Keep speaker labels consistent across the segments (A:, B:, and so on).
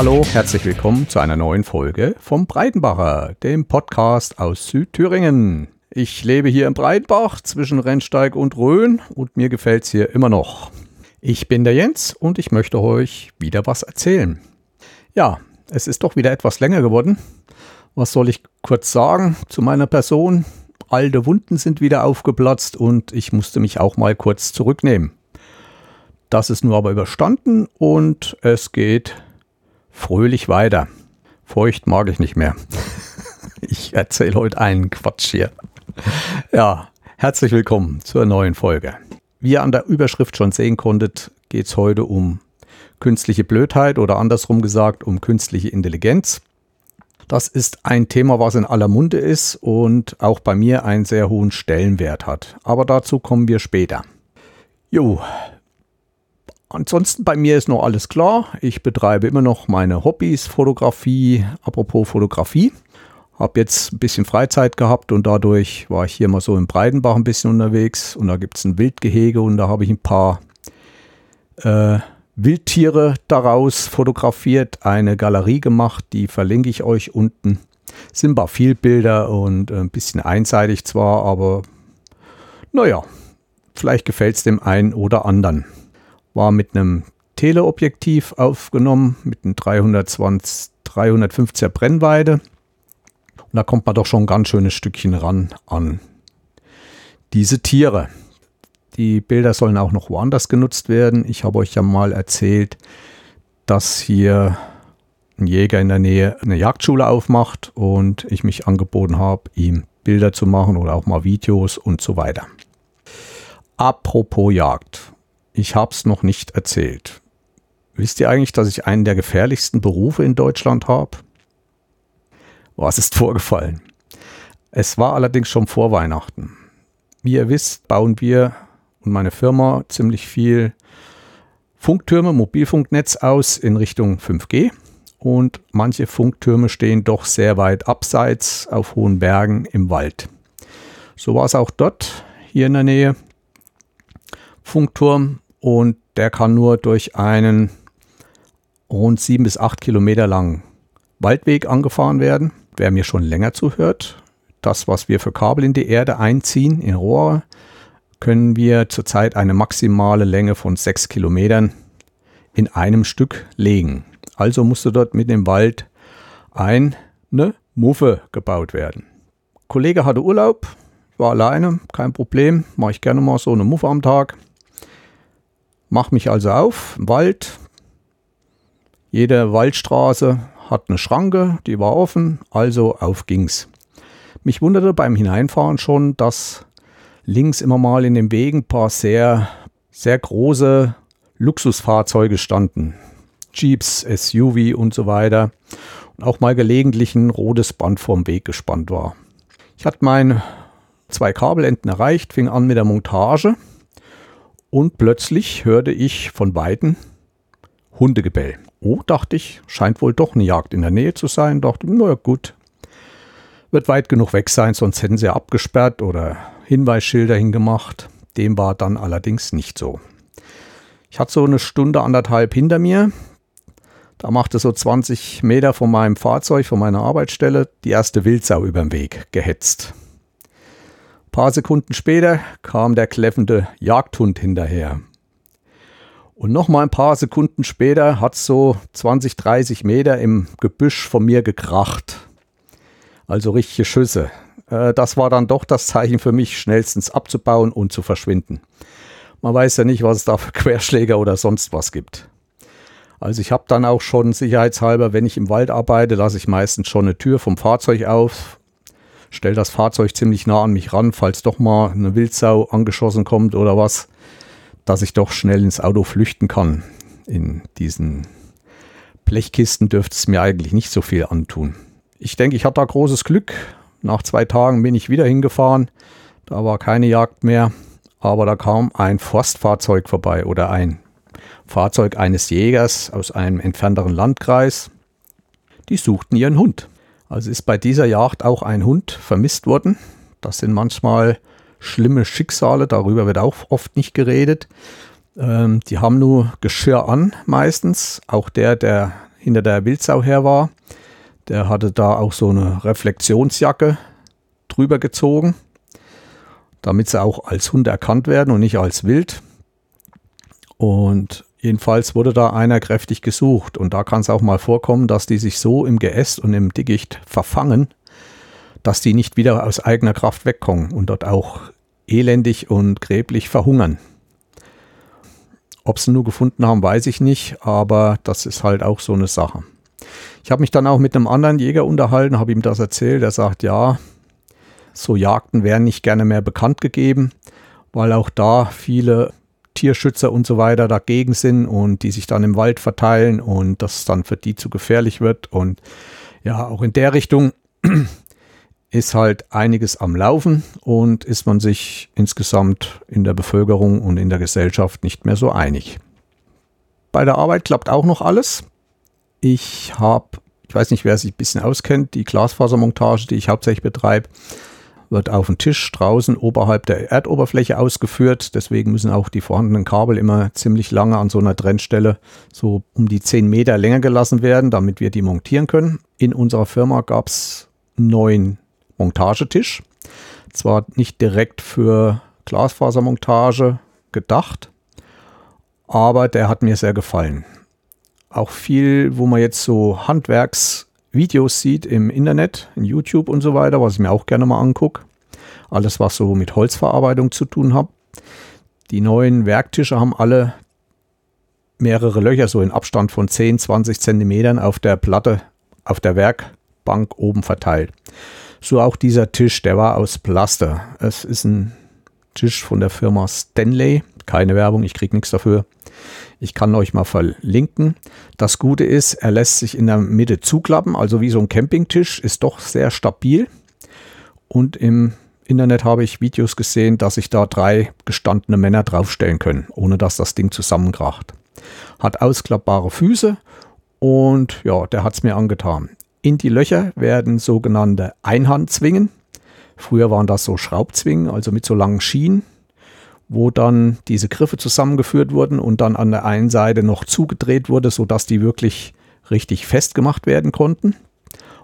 A: Hallo, herzlich willkommen zu einer neuen Folge vom Breitenbacher, dem Podcast aus Südthüringen. Ich lebe hier im Breitenbach zwischen Rennsteig und Rhön und mir gefällt es hier immer noch. Ich bin der Jens und ich möchte euch wieder was erzählen. Ja, es ist doch wieder etwas länger geworden. Was soll ich kurz sagen zu meiner Person? Alte Wunden sind wieder aufgeplatzt und ich musste mich auch mal kurz zurücknehmen. Das ist nur aber überstanden und es geht fröhlich weiter. Feucht mag ich nicht mehr. ich erzähle heute einen Quatsch hier. Ja, herzlich willkommen zur neuen Folge. Wie ihr an der Überschrift schon sehen konntet, geht es heute um künstliche Blödheit oder andersrum gesagt um künstliche Intelligenz. Das ist ein Thema, was in aller Munde ist und auch bei mir einen sehr hohen Stellenwert hat. Aber dazu kommen wir später. Jo, Ansonsten bei mir ist noch alles klar. Ich betreibe immer noch meine Hobbys, Fotografie. Apropos Fotografie. Habe jetzt ein bisschen Freizeit gehabt und dadurch war ich hier mal so im Breidenbach ein bisschen unterwegs. Und da gibt es ein Wildgehege und da habe ich ein paar äh, Wildtiere daraus fotografiert, eine Galerie gemacht, die verlinke ich euch unten. Sind paar viel Bilder und ein bisschen einseitig zwar, aber naja, vielleicht gefällt es dem einen oder anderen war mit einem Teleobjektiv aufgenommen, mit einem 320, 350er Brennweite. Und da kommt man doch schon ein ganz schönes Stückchen ran an diese Tiere. Die Bilder sollen auch noch woanders genutzt werden. Ich habe euch ja mal erzählt, dass hier ein Jäger in der Nähe eine Jagdschule aufmacht und ich mich angeboten habe, ihm Bilder zu machen oder auch mal Videos und so weiter. Apropos Jagd. Ich habe es noch nicht erzählt. Wisst ihr eigentlich, dass ich einen der gefährlichsten Berufe in Deutschland habe? Was ist vorgefallen? Es war allerdings schon vor Weihnachten. Wie ihr wisst, bauen wir und meine Firma ziemlich viel Funktürme, Mobilfunknetz aus in Richtung 5G. Und manche Funktürme stehen doch sehr weit abseits auf hohen Bergen im Wald. So war es auch dort, hier in der Nähe. Funkturm und der kann nur durch einen rund sieben bis acht Kilometer langen Waldweg angefahren werden. Wer mir schon länger zuhört, das, was wir für Kabel in die Erde einziehen, in Rohre, können wir zurzeit eine maximale Länge von sechs Kilometern in einem Stück legen. Also musste dort mit dem Wald eine Muffe gebaut werden. Kollege hatte Urlaub, war alleine, kein Problem, mache ich gerne mal so eine Muffe am Tag. Mach mich also auf, Wald. Jede Waldstraße hat eine Schranke, die war offen, also auf ging's. Mich wunderte beim Hineinfahren schon, dass links immer mal in den Wegen ein paar sehr, sehr große Luxusfahrzeuge standen. Jeeps, SUV und so weiter. Und auch mal gelegentlich ein rotes Band vorm Weg gespannt war. Ich hatte meine zwei Kabelenden erreicht, fing an mit der Montage und plötzlich hörte ich von beiden Hundegebell. Oh, dachte ich, scheint wohl doch eine Jagd in der Nähe zu sein. Dachte, na gut, wird weit genug weg sein, sonst hätten sie abgesperrt oder Hinweisschilder hingemacht. Dem war dann allerdings nicht so. Ich hatte so eine Stunde, anderthalb hinter mir. Da machte so 20 Meter von meinem Fahrzeug, von meiner Arbeitsstelle, die erste Wildsau über den Weg gehetzt paar Sekunden später kam der kläffende Jagdhund hinterher. Und noch mal ein paar Sekunden später hat so 20, 30 Meter im Gebüsch von mir gekracht. Also richtige Schüsse. Äh, das war dann doch das Zeichen für mich, schnellstens abzubauen und zu verschwinden. Man weiß ja nicht, was es da für Querschläger oder sonst was gibt. Also ich habe dann auch schon sicherheitshalber, wenn ich im Wald arbeite, lasse ich meistens schon eine Tür vom Fahrzeug auf, stelle das Fahrzeug ziemlich nah an mich ran, falls doch mal eine Wildsau angeschossen kommt oder was, dass ich doch schnell ins Auto flüchten kann. In diesen Blechkisten dürfte es mir eigentlich nicht so viel antun. Ich denke, ich hatte da großes Glück. Nach zwei Tagen bin ich wieder hingefahren. Da war keine Jagd mehr. Aber da kam ein Forstfahrzeug vorbei oder ein Fahrzeug eines Jägers aus einem entfernteren Landkreis. Die suchten ihren Hund. Also ist bei dieser Jagd auch ein Hund vermisst worden. Das sind manchmal schlimme Schicksale, darüber wird auch oft nicht geredet. Ähm, die haben nur Geschirr an meistens. Auch der, der hinter der Wildsau her war. Der hatte da auch so eine Reflexionsjacke drüber gezogen, damit sie auch als Hund erkannt werden und nicht als Wild. Und jedenfalls wurde da einer kräftig gesucht. Und da kann es auch mal vorkommen, dass die sich so im Geäst und im Dickicht verfangen, dass die nicht wieder aus eigener Kraft wegkommen und dort auch elendig und gräblich verhungern. Ob sie nur gefunden haben, weiß ich nicht, aber das ist halt auch so eine Sache. Ich habe mich dann auch mit einem anderen Jäger unterhalten, habe ihm das erzählt. Er sagt, ja, so Jagden werden nicht gerne mehr bekannt gegeben, weil auch da viele Tierschützer und so weiter dagegen sind und die sich dann im Wald verteilen und das dann für die zu gefährlich wird. Und ja, auch in der Richtung ist halt einiges am Laufen und ist man sich insgesamt in der Bevölkerung und in der Gesellschaft nicht mehr so einig. Bei der Arbeit klappt auch noch alles. Ich habe, ich weiß nicht, wer sich ein bisschen auskennt, die Glasfasermontage, die ich hauptsächlich betreibe, wird auf dem Tisch draußen oberhalb der Erdoberfläche ausgeführt. Deswegen müssen auch die vorhandenen Kabel immer ziemlich lange an so einer Trennstelle so um die 10 Meter länger gelassen werden, damit wir die montieren können. In unserer Firma gab es neun Montagetisch. Zwar nicht direkt für Glasfasermontage gedacht, aber der hat mir sehr gefallen. Auch viel, wo man jetzt so Handwerksvideos sieht im Internet, in YouTube und so weiter, was ich mir auch gerne mal angucke. Alles, was so mit Holzverarbeitung zu tun hat. Die neuen Werktische haben alle mehrere Löcher, so in Abstand von 10, 20 Zentimetern auf der Platte, auf der Werkbank oben verteilt. So auch dieser Tisch, der war aus Plaster. Es ist ein Tisch von der Firma Stanley. Keine Werbung, ich kriege nichts dafür. Ich kann euch mal verlinken. Das Gute ist, er lässt sich in der Mitte zuklappen, also wie so ein Campingtisch, ist doch sehr stabil. Und im Internet habe ich Videos gesehen, dass sich da drei gestandene Männer draufstellen können, ohne dass das Ding zusammenkracht. Hat ausklappbare Füße und ja, der hat es mir angetan. In die Löcher werden sogenannte Einhandzwingen. Früher waren das so Schraubzwingen, also mit so langen Schienen, wo dann diese Griffe zusammengeführt wurden und dann an der einen Seite noch zugedreht wurde, sodass die wirklich richtig festgemacht werden konnten.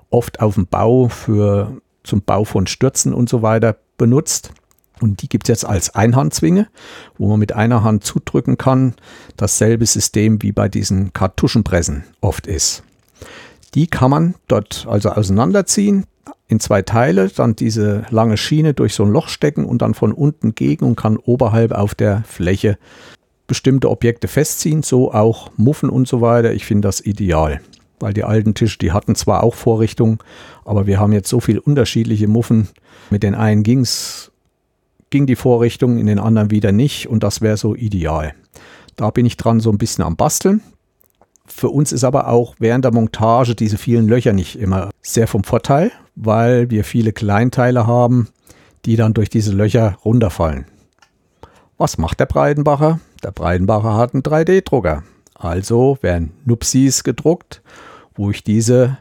A: Oft auf dem Bau für zum Bau von Stürzen und so weiter benutzt. Und die gibt es jetzt als Einhandzwinge, wo man mit einer Hand zudrücken kann. Dasselbe System wie bei diesen Kartuschenpressen oft ist. Die kann man dort also auseinanderziehen in zwei Teile, dann diese lange Schiene durch so ein Loch stecken und dann von unten gegen und kann oberhalb auf der Fläche bestimmte Objekte festziehen, so auch Muffen und so weiter. Ich finde das ideal, weil die alten Tische, die hatten zwar auch Vorrichtungen, aber wir haben jetzt so viele unterschiedliche Muffen. Mit den einen ging's, ging die Vorrichtung, in den anderen wieder nicht und das wäre so ideal. Da bin ich dran so ein bisschen am Basteln. Für uns ist aber auch während der Montage diese vielen Löcher nicht immer sehr vom Vorteil, weil wir viele Kleinteile haben, die dann durch diese Löcher runterfallen. Was macht der Breidenbacher? Der Breidenbacher hat einen 3D-Drucker. Also werden Nupsis gedruckt, wo ich diese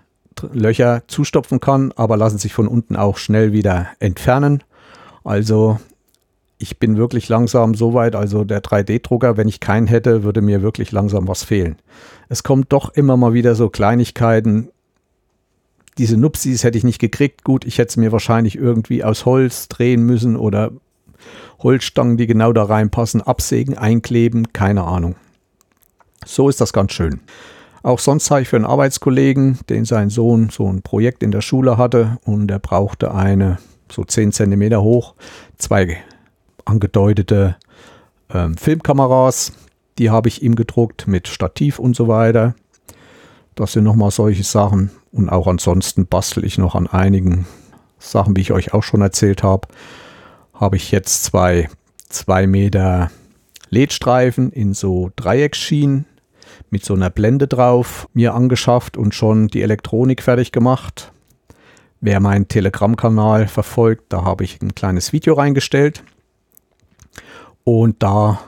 A: Löcher zustopfen kann, aber lassen sich von unten auch schnell wieder entfernen. Also ich bin wirklich langsam so weit, also der 3D-Drucker, wenn ich keinen hätte, würde mir wirklich langsam was fehlen. Es kommt doch immer mal wieder so Kleinigkeiten. Diese Nupsis hätte ich nicht gekriegt. Gut, ich hätte es mir wahrscheinlich irgendwie aus Holz drehen müssen oder Holzstangen, die genau da reinpassen, absägen, einkleben, keine Ahnung. So ist das ganz schön. Auch sonst habe ich für einen Arbeitskollegen, den sein Sohn so ein Projekt in der Schule hatte und er brauchte eine so 10 cm hoch, zwei angedeutete ähm, Filmkameras. Die habe ich ihm gedruckt mit Stativ und so weiter. Das sind nochmal solche Sachen. Und auch ansonsten bastel ich noch an einigen Sachen, wie ich euch auch schon erzählt habe. Habe ich jetzt zwei 2 Meter LED-Streifen in so Dreiecksschienen mit so einer Blende drauf mir angeschafft und schon die Elektronik fertig gemacht. Wer meinen Telegram-Kanal verfolgt, da habe ich ein kleines Video reingestellt. Und da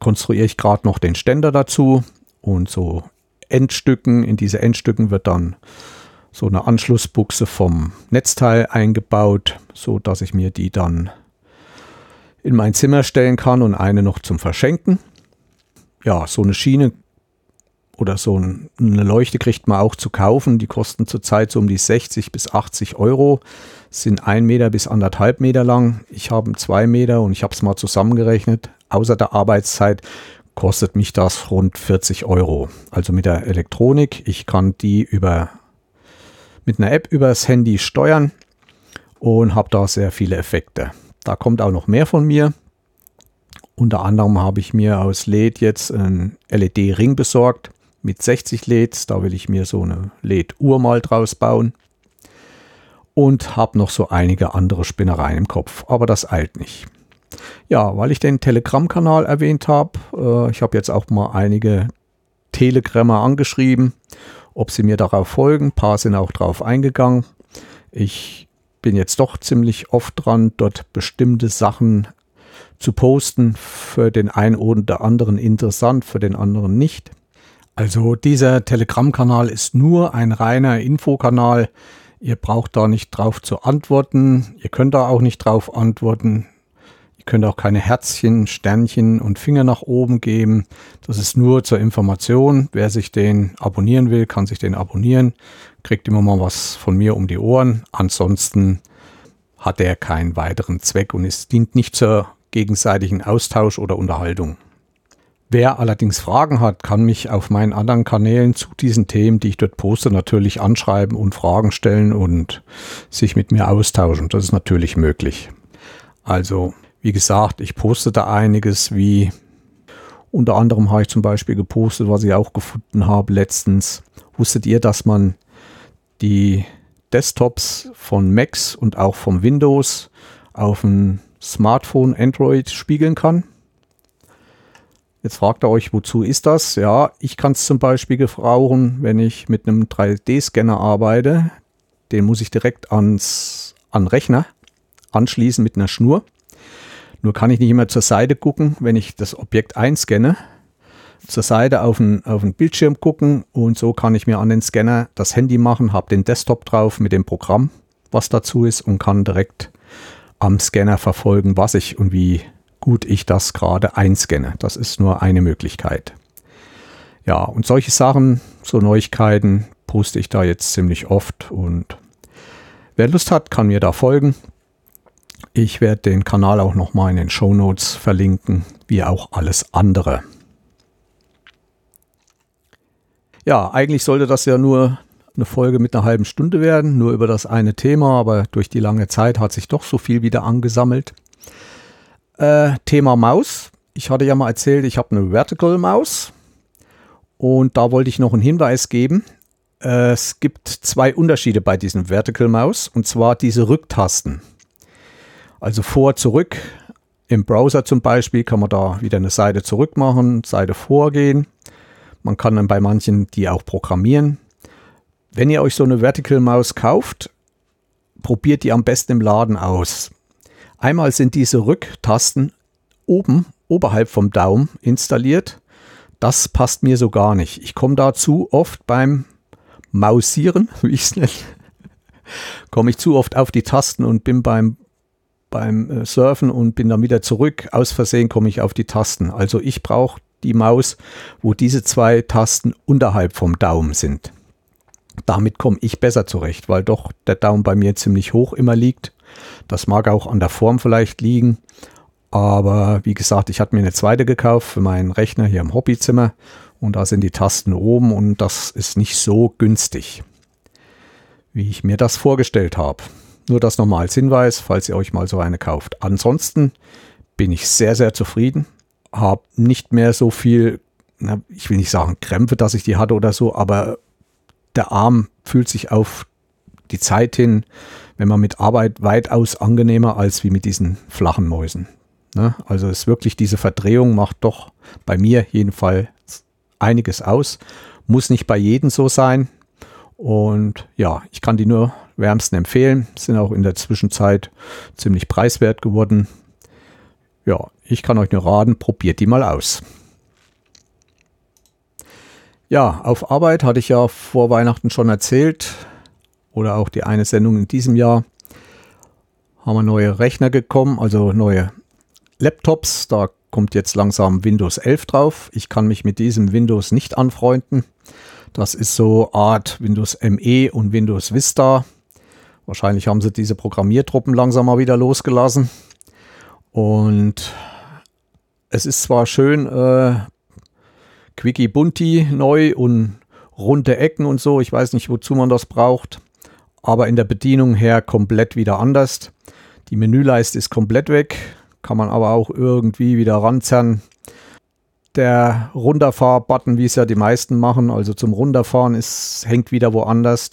A: konstruiere ich gerade noch den Ständer dazu und so Endstücken. In diese Endstücken wird dann so eine Anschlussbuchse vom Netzteil eingebaut, so dass ich mir die dann in mein Zimmer stellen kann und eine noch zum Verschenken. Ja, so eine Schiene oder so ein, eine Leuchte kriegt man auch zu kaufen. Die kosten zurzeit so um die 60 bis 80 Euro. Sind ein Meter bis anderthalb Meter lang. Ich habe zwei Meter und ich habe es mal zusammengerechnet. Außer der Arbeitszeit kostet mich das rund 40 Euro. Also mit der Elektronik. Ich kann die über mit einer App übers Handy steuern und habe da sehr viele Effekte. Da kommt auch noch mehr von mir. Unter anderem habe ich mir aus LED jetzt einen LED-Ring besorgt mit 60 LEDs. Da will ich mir so eine LED-Uhr mal draus bauen. Und habe noch so einige andere Spinnereien im Kopf, aber das eilt nicht. Ja, weil ich den Telegram-Kanal erwähnt habe, äh, ich habe jetzt auch mal einige Telegrammer angeschrieben, ob sie mir darauf folgen. Ein paar sind auch drauf eingegangen. Ich bin jetzt doch ziemlich oft dran, dort bestimmte Sachen zu posten. Für den einen oder anderen interessant, für den anderen nicht. Also dieser Telegram-Kanal ist nur ein reiner Infokanal. Ihr braucht da nicht drauf zu antworten. Ihr könnt da auch nicht drauf antworten. Ihr könnt auch keine Herzchen, Sternchen und Finger nach oben geben. Das ist nur zur Information. Wer sich den abonnieren will, kann sich den abonnieren. Kriegt immer mal was von mir um die Ohren. Ansonsten hat er keinen weiteren Zweck und es dient nicht zur gegenseitigen Austausch oder Unterhaltung. Wer allerdings Fragen hat, kann mich auf meinen anderen Kanälen zu diesen Themen, die ich dort poste, natürlich anschreiben und Fragen stellen und sich mit mir austauschen. Das ist natürlich möglich. Also wie gesagt, ich poste da einiges, wie unter anderem habe ich zum Beispiel gepostet, was ich auch gefunden habe letztens. Wusstet ihr, dass man die Desktops von Macs und auch vom Windows auf ein Smartphone Android spiegeln kann? Jetzt fragt ihr euch, wozu ist das? Ja, ich kann es zum Beispiel gebrauchen, wenn ich mit einem 3D-Scanner arbeite. Den muss ich direkt ans an Rechner anschließen mit einer Schnur. Nur kann ich nicht immer zur Seite gucken, wenn ich das Objekt einscanne. Zur Seite auf den, auf den Bildschirm gucken und so kann ich mir an den Scanner das Handy machen, habe den Desktop drauf mit dem Programm, was dazu ist und kann direkt am Scanner verfolgen, was ich und wie gut ich das gerade einscanne. Das ist nur eine Möglichkeit. Ja, und solche Sachen, so Neuigkeiten, poste ich da jetzt ziemlich oft und wer Lust hat, kann mir da folgen. Ich werde den Kanal auch nochmal in den Show Notes verlinken, wie auch alles andere. Ja, eigentlich sollte das ja nur eine Folge mit einer halben Stunde werden, nur über das eine Thema, aber durch die lange Zeit hat sich doch so viel wieder angesammelt. Äh, Thema Maus. Ich hatte ja mal erzählt, ich habe eine Vertical Maus und da wollte ich noch einen Hinweis geben. Äh, es gibt zwei Unterschiede bei diesen Vertical Maus und zwar diese Rücktasten. Also vor, zurück. Im Browser zum Beispiel kann man da wieder eine Seite zurück machen, Seite vorgehen. Man kann dann bei manchen die auch programmieren. Wenn ihr euch so eine Vertical Maus kauft, probiert die am besten im Laden aus. Einmal sind diese Rücktasten oben, oberhalb vom Daumen installiert. Das passt mir so gar nicht. Ich komme dazu oft beim Mausieren, wie ich es nenne, komme ich zu oft auf die Tasten und bin beim beim äh, Surfen und bin dann wieder zurück. Aus Versehen komme ich auf die Tasten. Also ich brauche die Maus, wo diese zwei Tasten unterhalb vom Daumen sind. Damit komme ich besser zurecht, weil doch der Daumen bei mir ziemlich hoch immer liegt. Das mag auch an der Form vielleicht liegen. Aber wie gesagt, ich hatte mir eine zweite gekauft für meinen Rechner hier im Hobbyzimmer und da sind die Tasten oben und das ist nicht so günstig, wie ich mir das vorgestellt habe. Nur das nochmal als Hinweis, falls ihr euch mal so eine kauft. Ansonsten bin ich sehr, sehr zufrieden. Habe nicht mehr so viel, na, ich will nicht sagen Krämpfe, dass ich die hatte oder so, aber der Arm fühlt sich auf die Zeit hin, wenn man mit Arbeit weitaus angenehmer als wie mit diesen flachen Mäusen. Ne? Also ist wirklich diese Verdrehung macht doch bei mir jedenfalls einiges aus. Muss nicht bei jedem so sein. Und ja, ich kann die nur wärmsten empfehlen. Sind auch in der Zwischenzeit ziemlich preiswert geworden. Ja, ich kann euch nur raten, probiert die mal aus. Ja, auf Arbeit hatte ich ja vor Weihnachten schon erzählt oder auch die eine Sendung in diesem Jahr haben wir neue Rechner gekommen, also neue Laptops. Da kommt jetzt langsam Windows 11 drauf. Ich kann mich mit diesem Windows nicht anfreunden. Das ist so Art Windows ME und Windows Vista. Wahrscheinlich haben sie diese Programmiertruppen langsam mal wieder losgelassen. Und es ist zwar schön, äh, Quickie Bunti neu und runde Ecken und so. Ich weiß nicht, wozu man das braucht. Aber in der Bedienung her komplett wieder anders. Die Menüleiste ist komplett weg. Kann man aber auch irgendwie wieder ranzerren. Der Runterfahr-Button, wie es ja die meisten machen, also zum Runterfahren, ist, hängt wieder woanders.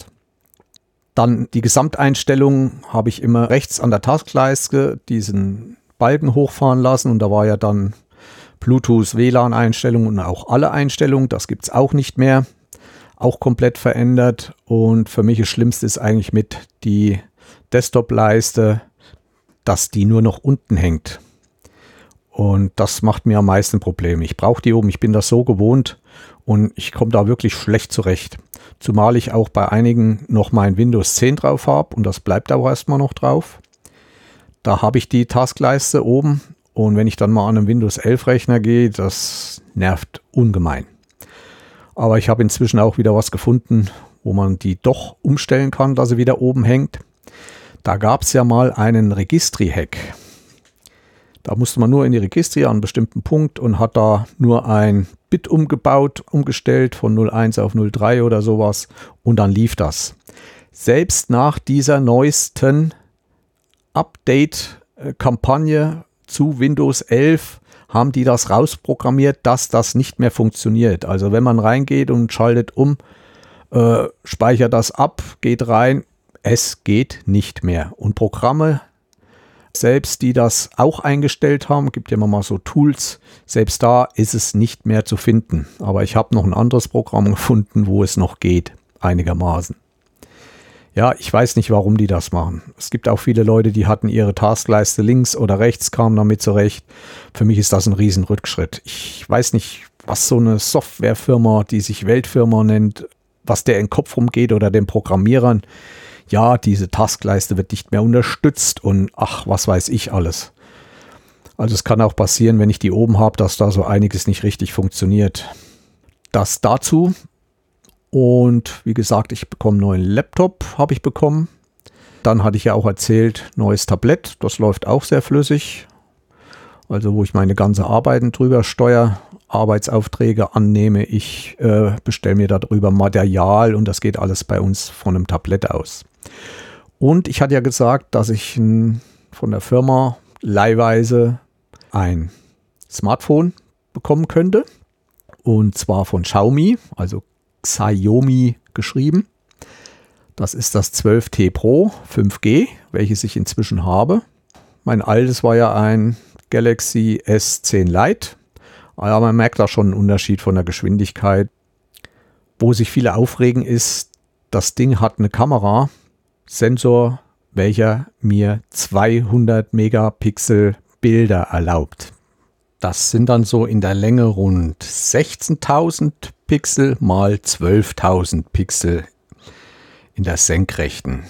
A: Dann die Gesamteinstellung habe ich immer rechts an der Taskleiste diesen Balken hochfahren lassen und da war ja dann Bluetooth, WLAN-Einstellungen und auch alle Einstellungen. Das gibt es auch nicht mehr. Auch komplett verändert. Und für mich das Schlimmste ist eigentlich mit die Desktop-Leiste, dass die nur noch unten hängt. Und das macht mir am meisten Probleme. Ich brauche die oben, ich bin das so gewohnt und ich komme da wirklich schlecht zurecht. Zumal ich auch bei einigen noch mein Windows 10 drauf habe und das bleibt auch erstmal noch drauf. Da habe ich die Taskleiste oben und wenn ich dann mal an einem Windows 11 Rechner gehe, das nervt ungemein. Aber ich habe inzwischen auch wieder was gefunden, wo man die doch umstellen kann, dass sie wieder oben hängt. Da gab es ja mal einen Registri-Hack. Da musste man nur in die Registri an einen bestimmten Punkt und hat da nur ein Bit umgebaut, umgestellt von 01 auf 03 oder sowas und dann lief das. Selbst nach dieser neuesten Update-Kampagne zu Windows 11 haben die das rausprogrammiert, dass das nicht mehr funktioniert. Also wenn man reingeht und schaltet um, äh, speichert das ab, geht rein, es geht nicht mehr. Und Programme selbst, die das auch eingestellt haben, gibt ja immer mal so Tools, selbst da ist es nicht mehr zu finden. Aber ich habe noch ein anderes Programm gefunden, wo es noch geht, einigermaßen. Ja, ich weiß nicht, warum die das machen. Es gibt auch viele Leute, die hatten ihre Taskleiste links oder rechts, kamen damit zurecht. Für mich ist das ein Riesenrückschritt. Ich weiß nicht, was so eine Softwarefirma, die sich Weltfirma nennt, was der in den Kopf rumgeht oder den Programmierern ja, diese Taskleiste wird nicht mehr unterstützt und ach, was weiß ich alles. Also es kann auch passieren, wenn ich die oben habe, dass da so einiges nicht richtig funktioniert. Das dazu. Und wie gesagt, ich bekomme einen neuen Laptop, habe ich bekommen. Dann hatte ich ja auch erzählt, neues Tablett, das läuft auch sehr flüssig. Also wo ich meine ganze Arbeiten drüber steuere, Arbeitsaufträge annehme, ich äh, bestelle mir darüber Material und das geht alles bei uns von einem Tablett aus. Und ich hatte ja gesagt, dass ich von der Firma leihweise ein Smartphone bekommen könnte. Und zwar von Xiaomi, also Xiaomi geschrieben. Das ist das 12T Pro 5G, welches ich inzwischen habe. Mein altes war ja ein Galaxy S10 Lite. Aber man merkt da schon einen Unterschied von der Geschwindigkeit. Wo sich viele aufregen ist, das Ding hat eine Kamera, Sensor, welcher mir 200 Megapixel Bilder erlaubt. Das sind dann so in der Länge rund 16.000 Pixel mal 12.000 Pixel in der Senkrechten.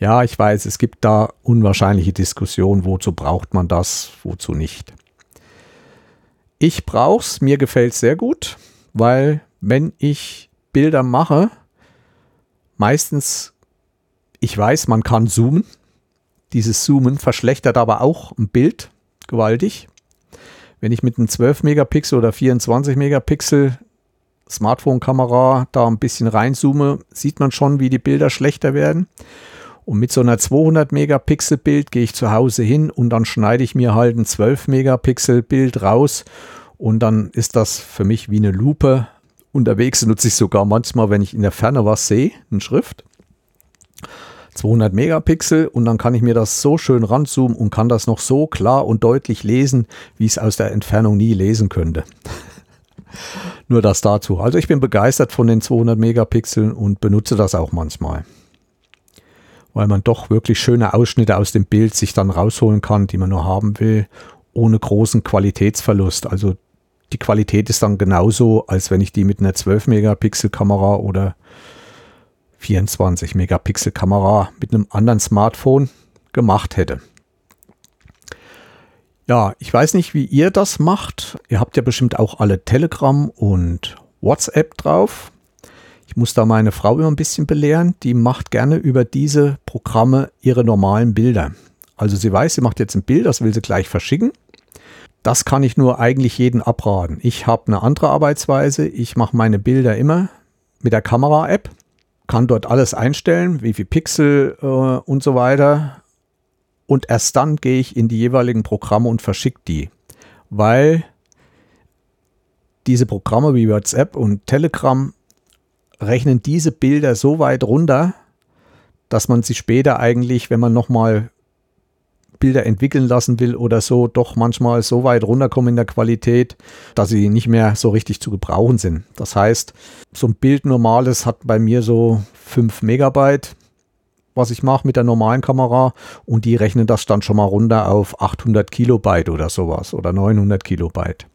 A: Ja, ich weiß, es gibt da unwahrscheinliche Diskussionen, wozu braucht man das, wozu nicht. Ich brauche es, mir gefällt es sehr gut, weil wenn ich Bilder mache, meistens ich weiß, man kann zoomen. Dieses Zoomen verschlechtert aber auch ein Bild gewaltig. Wenn ich mit einem 12 Megapixel oder 24 Megapixel Smartphone-Kamera da ein bisschen reinzoome, sieht man schon, wie die Bilder schlechter werden. Und mit so einer 200 Megapixel Bild gehe ich zu Hause hin und dann schneide ich mir halt ein 12 Megapixel Bild raus und dann ist das für mich wie eine Lupe. Unterwegs nutze ich sogar manchmal, wenn ich in der Ferne was sehe, eine Schrift. 200 Megapixel und dann kann ich mir das so schön ranzoomen und kann das noch so klar und deutlich lesen, wie ich es aus der Entfernung nie lesen könnte. Nur das dazu. Also ich bin begeistert von den 200 Megapixeln und benutze das auch manchmal. Weil man doch wirklich schöne Ausschnitte aus dem Bild sich dann rausholen kann, die man nur haben will, ohne großen Qualitätsverlust. Also die Qualität ist dann genauso, als wenn ich die mit einer 12 Megapixel Kamera oder 24 Megapixel Kamera mit einem anderen Smartphone gemacht hätte. Ja, ich weiß nicht, wie ihr das macht. Ihr habt ja bestimmt auch alle Telegram und WhatsApp drauf. Ich muss da meine Frau immer ein bisschen belehren. Die macht gerne über diese Programme ihre normalen Bilder. Also sie weiß, sie macht jetzt ein Bild, das will sie gleich verschicken. Das kann ich nur eigentlich jeden abraten. Ich habe eine andere Arbeitsweise. Ich mache meine Bilder immer mit der Kamera-App, kann dort alles einstellen, wie viel Pixel äh, und so weiter. Und erst dann gehe ich in die jeweiligen Programme und verschicke die. Weil diese Programme wie WhatsApp und Telegram rechnen diese Bilder so weit runter, dass man sie später eigentlich, wenn man nochmal Bilder entwickeln lassen will oder so, doch manchmal so weit runterkommen in der Qualität, dass sie nicht mehr so richtig zu gebrauchen sind. Das heißt, so ein Bild normales hat bei mir so 5 Megabyte, was ich mache mit der normalen Kamera und die rechnen das dann schon mal runter auf 800 Kilobyte oder sowas oder 900 Kilobyte.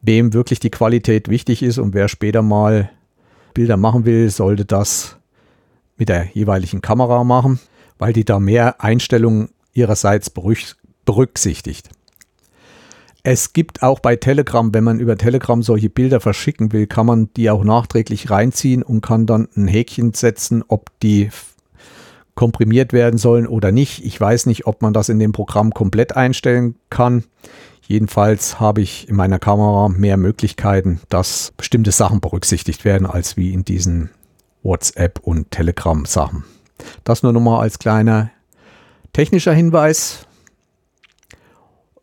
A: Wem wirklich die Qualität wichtig ist und wer später mal Bilder machen will, sollte das mit der jeweiligen Kamera machen, weil die da mehr Einstellungen ihrerseits berücksichtigt. Es gibt auch bei Telegram, wenn man über Telegram solche Bilder verschicken will, kann man die auch nachträglich reinziehen und kann dann ein Häkchen setzen, ob die komprimiert werden sollen oder nicht. Ich weiß nicht, ob man das in dem Programm komplett einstellen kann. Jedenfalls habe ich in meiner Kamera mehr Möglichkeiten, dass bestimmte Sachen berücksichtigt werden, als wie in diesen WhatsApp und Telegram Sachen. Das nur nochmal als kleiner Technischer Hinweis.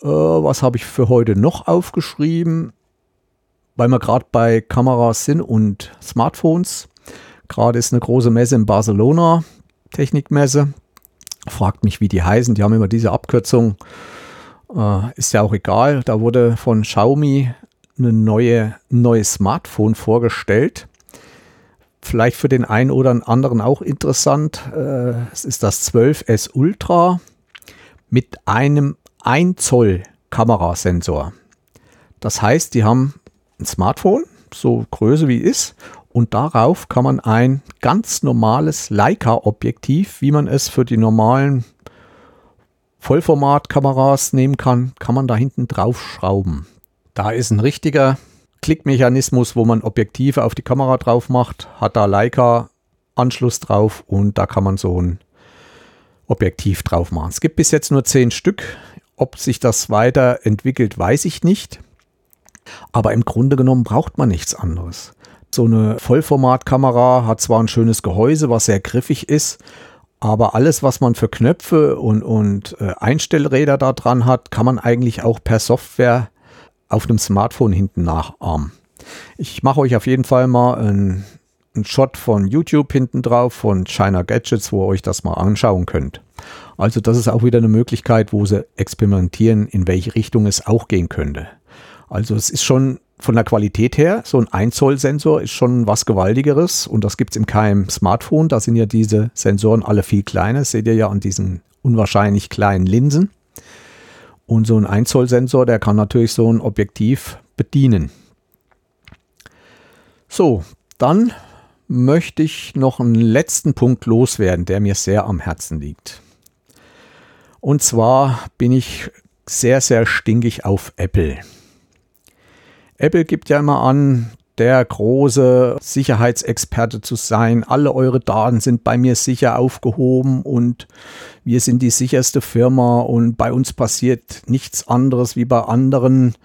A: Äh, was habe ich für heute noch aufgeschrieben? Weil wir gerade bei Kameras sind und Smartphones. Gerade ist eine große Messe in Barcelona, Technikmesse. Fragt mich, wie die heißen. Die haben immer diese Abkürzung. Äh, ist ja auch egal. Da wurde von Xiaomi eine neue, ein neues Smartphone vorgestellt vielleicht für den einen oder anderen auch interessant. Äh, es ist das 12S Ultra mit einem 1 Zoll Kamerasensor. Das heißt, die haben ein Smartphone, so Größe wie ist, und darauf kann man ein ganz normales Leica-Objektiv, wie man es für die normalen Vollformatkameras nehmen kann, kann man da hinten drauf schrauben. Da ist ein richtiger Klickmechanismus, wo man Objektive auf die Kamera drauf macht, hat da Leica Anschluss drauf und da kann man so ein Objektiv drauf machen. Es gibt bis jetzt nur zehn Stück. Ob sich das weiterentwickelt, weiß ich nicht. Aber im Grunde genommen braucht man nichts anderes. So eine Vollformatkamera hat zwar ein schönes Gehäuse, was sehr griffig ist, aber alles, was man für Knöpfe und, und äh, Einstellräder da dran hat, kann man eigentlich auch per Software auf dem Smartphone hinten nachahmen. Ich mache euch auf jeden Fall mal einen, Shot von YouTube hinten drauf, von China Gadgets, wo ihr euch das mal anschauen könnt. Also das ist auch wieder eine Möglichkeit, wo sie experimentieren, in welche Richtung es auch gehen könnte. Also es ist schon von der Qualität her, so ein 1 Zoll Sensor ist schon was Gewaltigeres und das gibt es im keinem Smartphone. Da sind ja diese Sensoren alle viel kleiner, seht ihr ja an diesen unwahrscheinlich kleinen Linsen. Und so ein 1 Zoll Sensor, der kann natürlich so ein Objektiv bedienen. So, dann möchte ich noch einen letzten Punkt loswerden, der mir sehr am Herzen liegt. Und zwar bin ich sehr, sehr stinkig auf Apple. Apple gibt ja immer an, der große Sicherheitsexperte zu sein. Alle eure Daten sind bei mir sicher aufgehoben und wir sind die sicherste Firma und bei uns passiert nichts anderes wie bei anderen.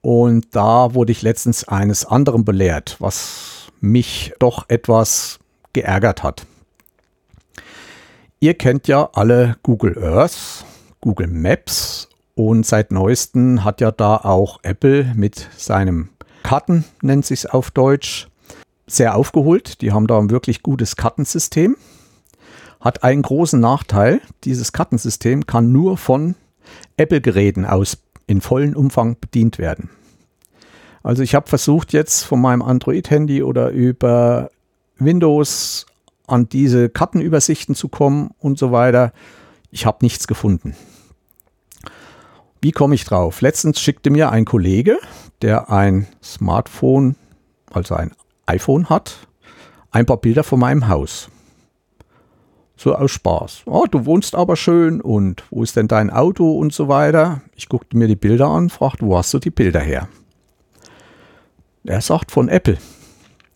A: Und da wurde ich letztens eines anderen belehrt, was mich doch etwas geärgert hat. Ihr kennt ja alle Google Earth, Google Maps und seit neuestem hat ja da auch Apple mit seinem Karten nennt sich auf Deutsch, sehr aufgeholt. Die haben da ein wirklich gutes Kartensystem. Hat einen großen Nachteil. Dieses Kartensystem kann nur von Apple-Geräten aus in vollen Umfang bedient werden. Also ich habe versucht jetzt von meinem Android-Handy oder über Windows an diese Kartenübersichten zu kommen und so weiter. Ich habe nichts gefunden. Wie komme ich drauf? Letztens schickte mir ein Kollege, der ein Smartphone, also ein iPhone hat, ein paar Bilder von meinem Haus. So aus Spaß. Oh, du wohnst aber schön und wo ist denn dein Auto und so weiter. Ich guckte mir die Bilder an, fragte, wo hast du die Bilder her? Er sagt von Apple.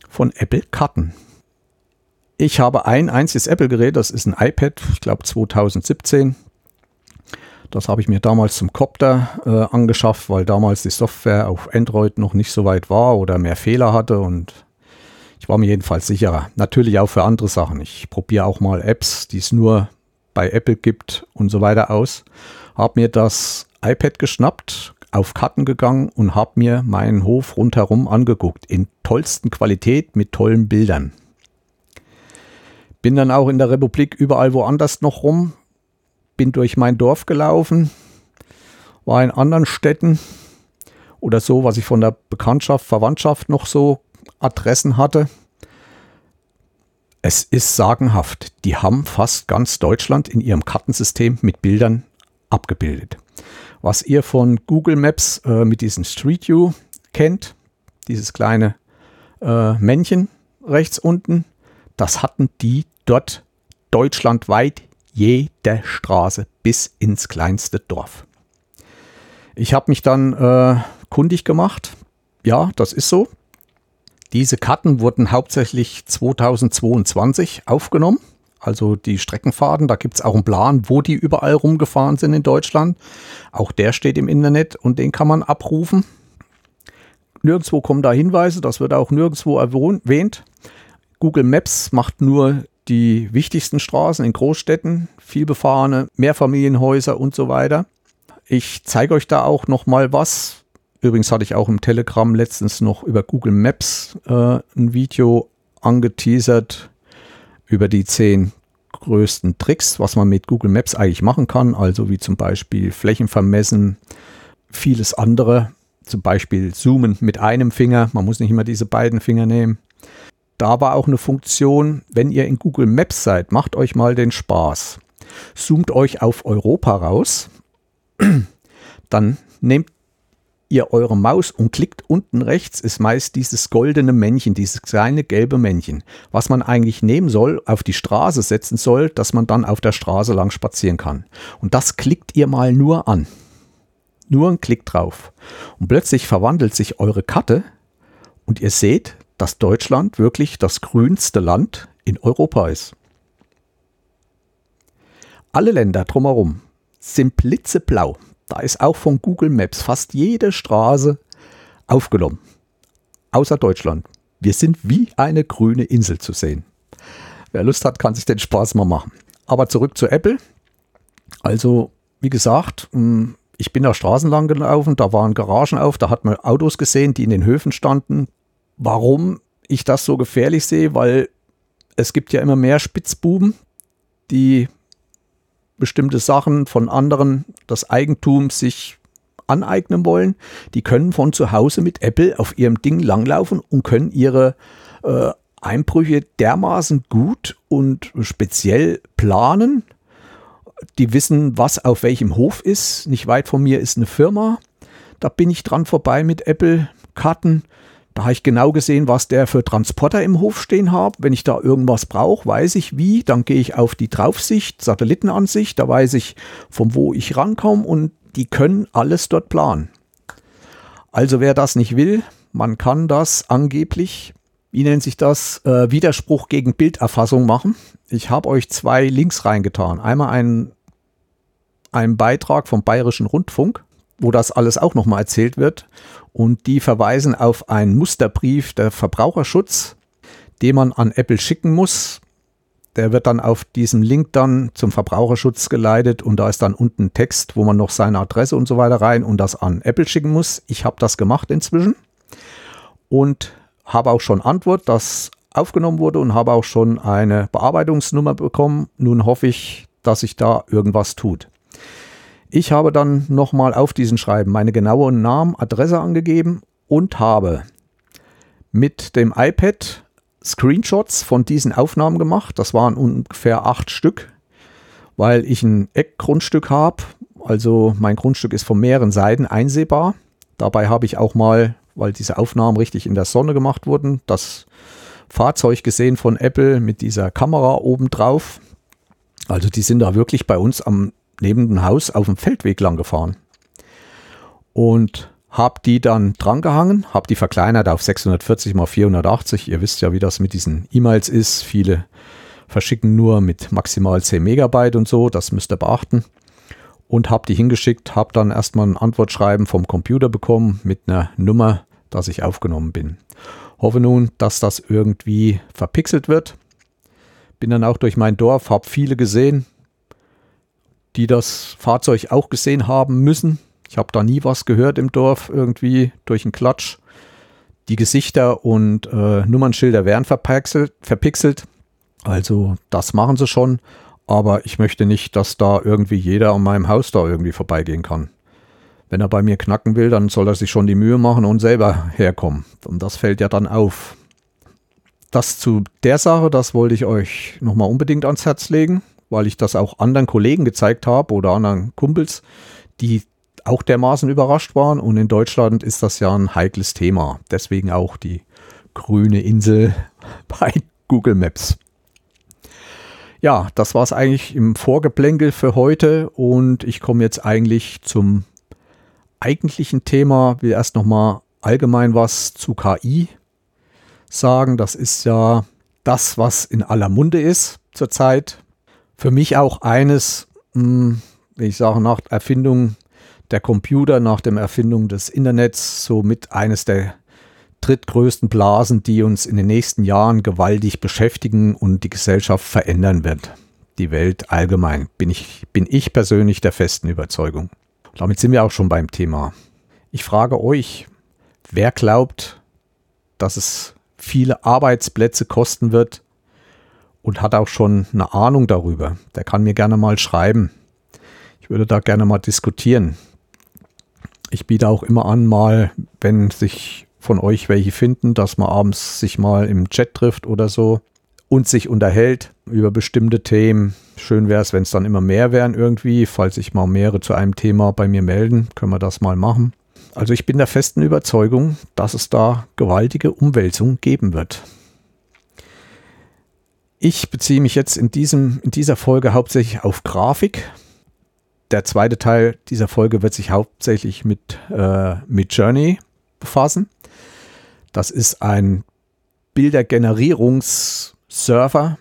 A: Von Apple Karten. Ich habe ein einziges Apple-Gerät, das ist ein iPad, ich glaube 2017. Das habe ich mir damals zum Copter äh, angeschafft, weil damals die Software auf Android noch nicht so weit war oder mehr Fehler hatte und ich war mir jedenfalls sicherer. Natürlich auch für andere Sachen. Ich probiere auch mal Apps, die es nur bei Apple gibt und so weiter aus. Habe mir das iPad geschnappt, auf Karten gegangen und habe mir meinen Hof rundherum angeguckt. In tollsten Qualität mit tollen Bildern. Bin dann auch in der Republik überall woanders noch rum, bin durch mein Dorf gelaufen, war in anderen Städten oder so, was ich von der Bekanntschaft, Verwandtschaft noch so Adressen hatte. Es ist sagenhaft. Die haben fast ganz Deutschland in ihrem Kartensystem mit Bildern abgebildet. Was ihr von Google Maps äh, mit diesem Street View kennt, dieses kleine äh, Männchen rechts unten, das hatten die dort deutschlandweit jede Straße bis ins kleinste Dorf. Ich habe mich dann äh, kundig gemacht. Ja, das ist so. Diese Karten wurden hauptsächlich 2022 aufgenommen. Also die Streckenfahrten, da gibt es auch einen Plan, wo die überall rumgefahren sind in Deutschland. Auch der steht im Internet und den kann man abrufen. Nirgendwo kommen da Hinweise, das wird auch nirgendwo erwähnt. Google Maps macht nur die wichtigsten Straßen in Großstädten, vielbefahrene Mehrfamilienhäuser und so weiter. Ich zeige euch da auch noch mal was. Übrigens hatte ich auch im Telegram letztens noch über Google Maps äh, ein Video angeteasert über die zehn größten Tricks, was man mit Google Maps eigentlich machen kann. Also wie zum Beispiel Flächen vermessen, vieles andere. Zum Beispiel zoomen mit einem Finger. Man muss nicht immer diese beiden Finger nehmen da war auch eine Funktion, wenn ihr in Google Maps seid, macht euch mal den Spaß. Zoomt euch auf Europa raus, dann nehmt ihr eure Maus und klickt unten rechts, ist meist dieses goldene Männchen, dieses kleine gelbe Männchen, was man eigentlich nehmen soll, auf die Straße setzen soll, dass man dann auf der Straße lang spazieren kann. Und das klickt ihr mal nur an. Nur ein Klick drauf. Und plötzlich verwandelt sich eure Karte und ihr seht, dass Deutschland wirklich das grünste Land in Europa ist. Alle Länder drumherum sind blitzeblau. Da ist auch von Google Maps fast jede Straße aufgenommen. Außer Deutschland. Wir sind wie eine grüne Insel zu sehen. Wer Lust hat, kann sich den Spaß mal machen. Aber zurück zu Apple. Also, wie gesagt, hm, ich bin da Straßen lang gelaufen, da waren Garagen auf, da hat man Autos gesehen, die in den Höfen standen. Warum ich das so gefährlich sehe, weil es gibt ja immer mehr Spitzbuben, die bestimmte Sachen von anderen, das Eigentum sich aneignen wollen. Die können von zu Hause mit Apple auf ihrem Ding langlaufen und können ihre äh, Einbrüche dermaßen gut und speziell planen. Die wissen, was auf welchem Hof ist. Nicht weit von mir ist eine Firma. Da bin ich dran vorbei mit Apple-Karten. Da habe ich genau gesehen, was der für Transporter im Hof stehen hat. Wenn ich da irgendwas brauche, weiß ich wie. Dann gehe ich auf die Draufsicht, Satellitenansicht. Da weiß ich, von wo ich rankomme und die können alles dort planen. Also wer das nicht will, man kann das angeblich, wie nennt sich das, äh, Widerspruch gegen Bilderfassung machen. Ich habe euch zwei Links reingetan. Einmal einen, einen Beitrag vom Bayerischen Rundfunk wo das alles auch nochmal erzählt wird. Und die verweisen auf einen Musterbrief der Verbraucherschutz, den man an Apple schicken muss. Der wird dann auf diesem Link dann zum Verbraucherschutz geleitet und da ist dann unten Text, wo man noch seine Adresse und so weiter rein und das an Apple schicken muss. Ich habe das gemacht inzwischen und habe auch schon Antwort, dass aufgenommen wurde und habe auch schon eine Bearbeitungsnummer bekommen. Nun hoffe ich, dass sich da irgendwas tut. Ich habe dann nochmal auf diesen Schreiben meine genauen Namen, Adresse angegeben und habe mit dem iPad Screenshots von diesen Aufnahmen gemacht. Das waren ungefähr acht Stück, weil ich ein Eckgrundstück habe. Also mein Grundstück ist von mehreren Seiten einsehbar. Dabei habe ich auch mal, weil diese Aufnahmen richtig in der Sonne gemacht wurden, das Fahrzeug gesehen von Apple mit dieser Kamera oben drauf. Also die sind da wirklich bei uns am neben dem Haus auf dem Feldweg lang gefahren. Und habe die dann drangehangen, habe die verkleinert auf 640 mal 480. Ihr wisst ja, wie das mit diesen E-Mails ist. Viele verschicken nur mit maximal 10 Megabyte und so, das müsst ihr beachten. Und habe die hingeschickt, habe dann erstmal ein Antwortschreiben vom Computer bekommen mit einer Nummer, dass ich aufgenommen bin. Hoffe nun, dass das irgendwie verpixelt wird. Bin dann auch durch mein Dorf, habe viele gesehen, die das Fahrzeug auch gesehen haben müssen. Ich habe da nie was gehört im Dorf irgendwie durch einen Klatsch. Die Gesichter und äh, Nummernschilder werden verpixelt, verpixelt. Also das machen sie schon. Aber ich möchte nicht, dass da irgendwie jeder an meinem Haus da irgendwie vorbeigehen kann. Wenn er bei mir knacken will, dann soll er sich schon die Mühe machen und selber herkommen. Und das fällt ja dann auf. Das zu der Sache, das wollte ich euch nochmal unbedingt ans Herz legen, weil ich das auch anderen Kollegen gezeigt habe oder anderen Kumpels, die auch dermaßen überrascht waren. Und in Deutschland ist das ja ein heikles Thema. Deswegen auch die grüne Insel bei Google Maps. Ja, das war es eigentlich im Vorgeplänkel für heute und ich komme jetzt eigentlich zum eigentlichen Thema. Will erst nochmal allgemein was zu KI sagen. Das ist ja das, was in aller Munde ist zurzeit. Für mich auch eines, hm, ich sage, nach Erfindung der Computer nach der Erfindung des Internets somit eines der drittgrößten Blasen, die uns in den nächsten Jahren gewaltig beschäftigen und die Gesellschaft verändern wird. Die Welt allgemein, bin ich, bin ich persönlich der festen Überzeugung. Damit sind wir auch schon beim Thema. Ich frage euch, wer glaubt, dass es viele Arbeitsplätze kosten wird und hat auch schon eine Ahnung darüber, der kann mir gerne mal schreiben. Ich würde da gerne mal diskutieren ich biete auch immer an, mal, wenn sich von euch welche finden, dass man abends sich mal im Chat trifft oder so und sich unterhält über bestimmte Themen. Schön wäre es, wenn es dann immer mehr wären irgendwie. Falls sich mal mehrere zu einem Thema bei mir melden, können wir das mal machen. Also ich bin der festen Überzeugung, dass es da gewaltige Umwälzungen geben wird. Ich beziehe mich jetzt in, diesem, in dieser Folge hauptsächlich auf Grafik, der zweite Teil dieser Folge wird sich hauptsächlich mit, äh, mit Journey befassen. Das ist ein Bildergenerierungsserver,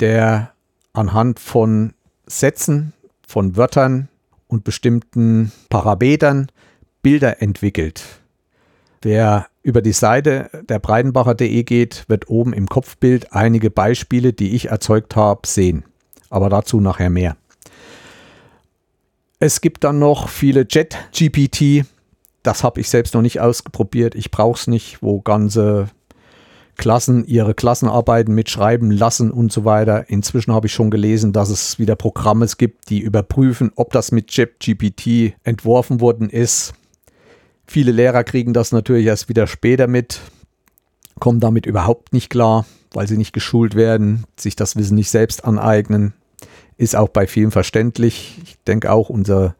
A: der anhand von Sätzen, von Wörtern und bestimmten Parametern Bilder entwickelt. Wer über die Seite der Breitenbacher.de geht, wird oben im Kopfbild einige Beispiele, die ich erzeugt habe, sehen. Aber dazu nachher mehr. Es gibt dann noch viele Jet-GPT. Das habe ich selbst noch nicht ausprobiert. Ich brauche es nicht, wo ganze Klassen ihre Klassenarbeiten mitschreiben lassen und so weiter. Inzwischen habe ich schon gelesen, dass es wieder Programme gibt, die überprüfen, ob das mit Jet-GPT entworfen worden ist. Viele Lehrer kriegen das natürlich erst wieder später mit, kommen damit überhaupt nicht klar, weil sie nicht geschult werden, sich das Wissen nicht selbst aneignen. Ist auch bei vielen verständlich. Ich denke auch, unser,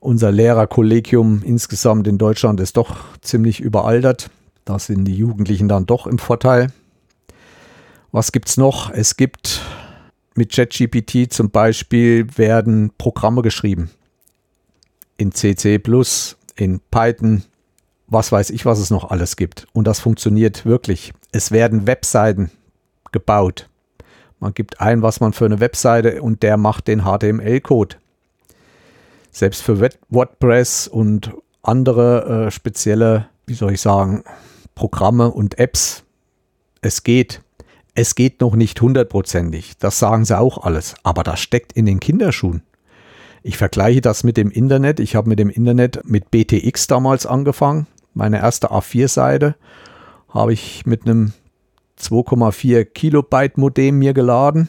A: unser Lehrerkollegium insgesamt in Deutschland ist doch ziemlich überaltert. Da sind die Jugendlichen dann doch im Vorteil. Was gibt es noch? Es gibt mit ChatGPT zum Beispiel werden Programme geschrieben. In CC in Python, was weiß ich, was es noch alles gibt. Und das funktioniert wirklich. Es werden Webseiten gebaut. Man gibt ein, was man für eine Webseite und der macht den HTML-Code. Selbst für WordPress und andere äh, spezielle, wie soll ich sagen, Programme und Apps. Es geht. Es geht noch nicht hundertprozentig. Das sagen sie auch alles. Aber das steckt in den Kinderschuhen. Ich vergleiche das mit dem Internet. Ich habe mit dem Internet mit BTX damals angefangen. Meine erste A4-Seite habe ich mit einem 2,4 Kilobyte Modem mir geladen.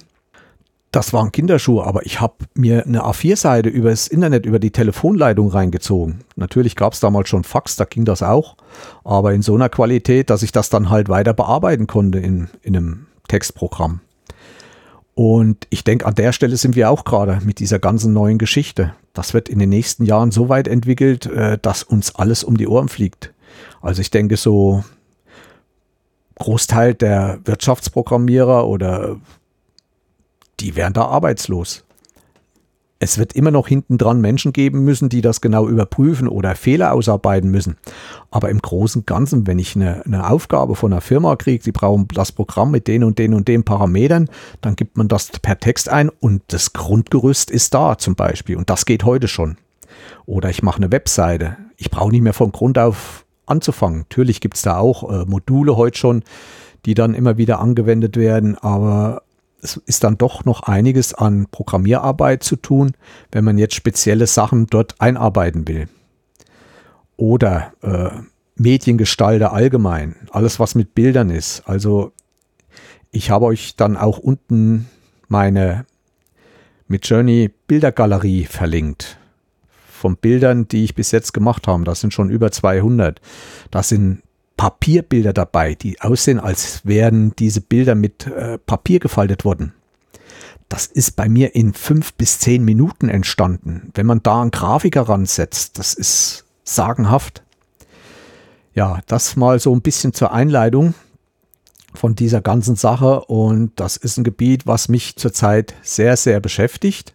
A: Das waren Kinderschuhe, aber ich habe mir eine A4-Seite über das Internet, über die Telefonleitung reingezogen. Natürlich gab es damals schon Fax, da ging das auch, aber in so einer Qualität, dass ich das dann halt weiter bearbeiten konnte in, in einem Textprogramm. Und ich denke, an der Stelle sind wir auch gerade mit dieser ganzen neuen Geschichte. Das wird in den nächsten Jahren so weit entwickelt, äh, dass uns alles um die Ohren fliegt. Also ich denke so Großteil der Wirtschaftsprogrammierer oder die wären da arbeitslos. Es wird immer noch hinten dran Menschen geben müssen, die das genau überprüfen oder Fehler ausarbeiten müssen. Aber im Großen und Ganzen, wenn ich eine, eine Aufgabe von einer Firma kriege, sie brauchen das Programm mit den und den und den Parametern, dann gibt man das per Text ein und das Grundgerüst ist da zum Beispiel. Und das geht heute schon. Oder ich mache eine Webseite. Ich brauche nicht mehr von Grund auf anzufangen. Natürlich gibt es da auch äh, Module heute schon, die dann immer wieder angewendet werden, aber es ist dann doch noch einiges an Programmierarbeit zu tun, wenn man jetzt spezielle Sachen dort einarbeiten will. Oder äh, Mediengestalter allgemein, alles was mit Bildern ist. Also ich habe euch dann auch unten meine mit Journey Bildergalerie verlinkt. Von Bildern, die ich bis jetzt gemacht habe. Das sind schon über 200. Das sind Papierbilder dabei, die aussehen, als wären diese Bilder mit äh, Papier gefaltet worden. Das ist bei mir in fünf bis zehn Minuten entstanden. Wenn man da einen Grafiker ransetzt, das ist sagenhaft. Ja, das mal so ein bisschen zur Einleitung von dieser ganzen Sache und das ist ein Gebiet, was mich zurzeit sehr, sehr beschäftigt.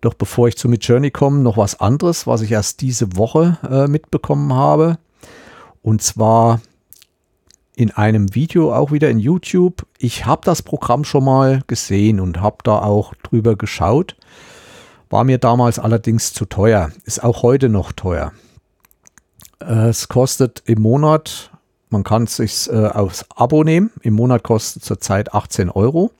A: Doch bevor ich zu Midjourney komme, noch was anderes, was ich erst diese Woche äh, mitbekommen habe. Und zwar in einem Video auch wieder in YouTube. Ich habe das Programm schon mal gesehen und habe da auch drüber geschaut. War mir damals allerdings zu teuer. Ist auch heute noch teuer. Es kostet im Monat, man kann es sich äh, aufs Abo nehmen. Im Monat kostet zurzeit 18 Euro.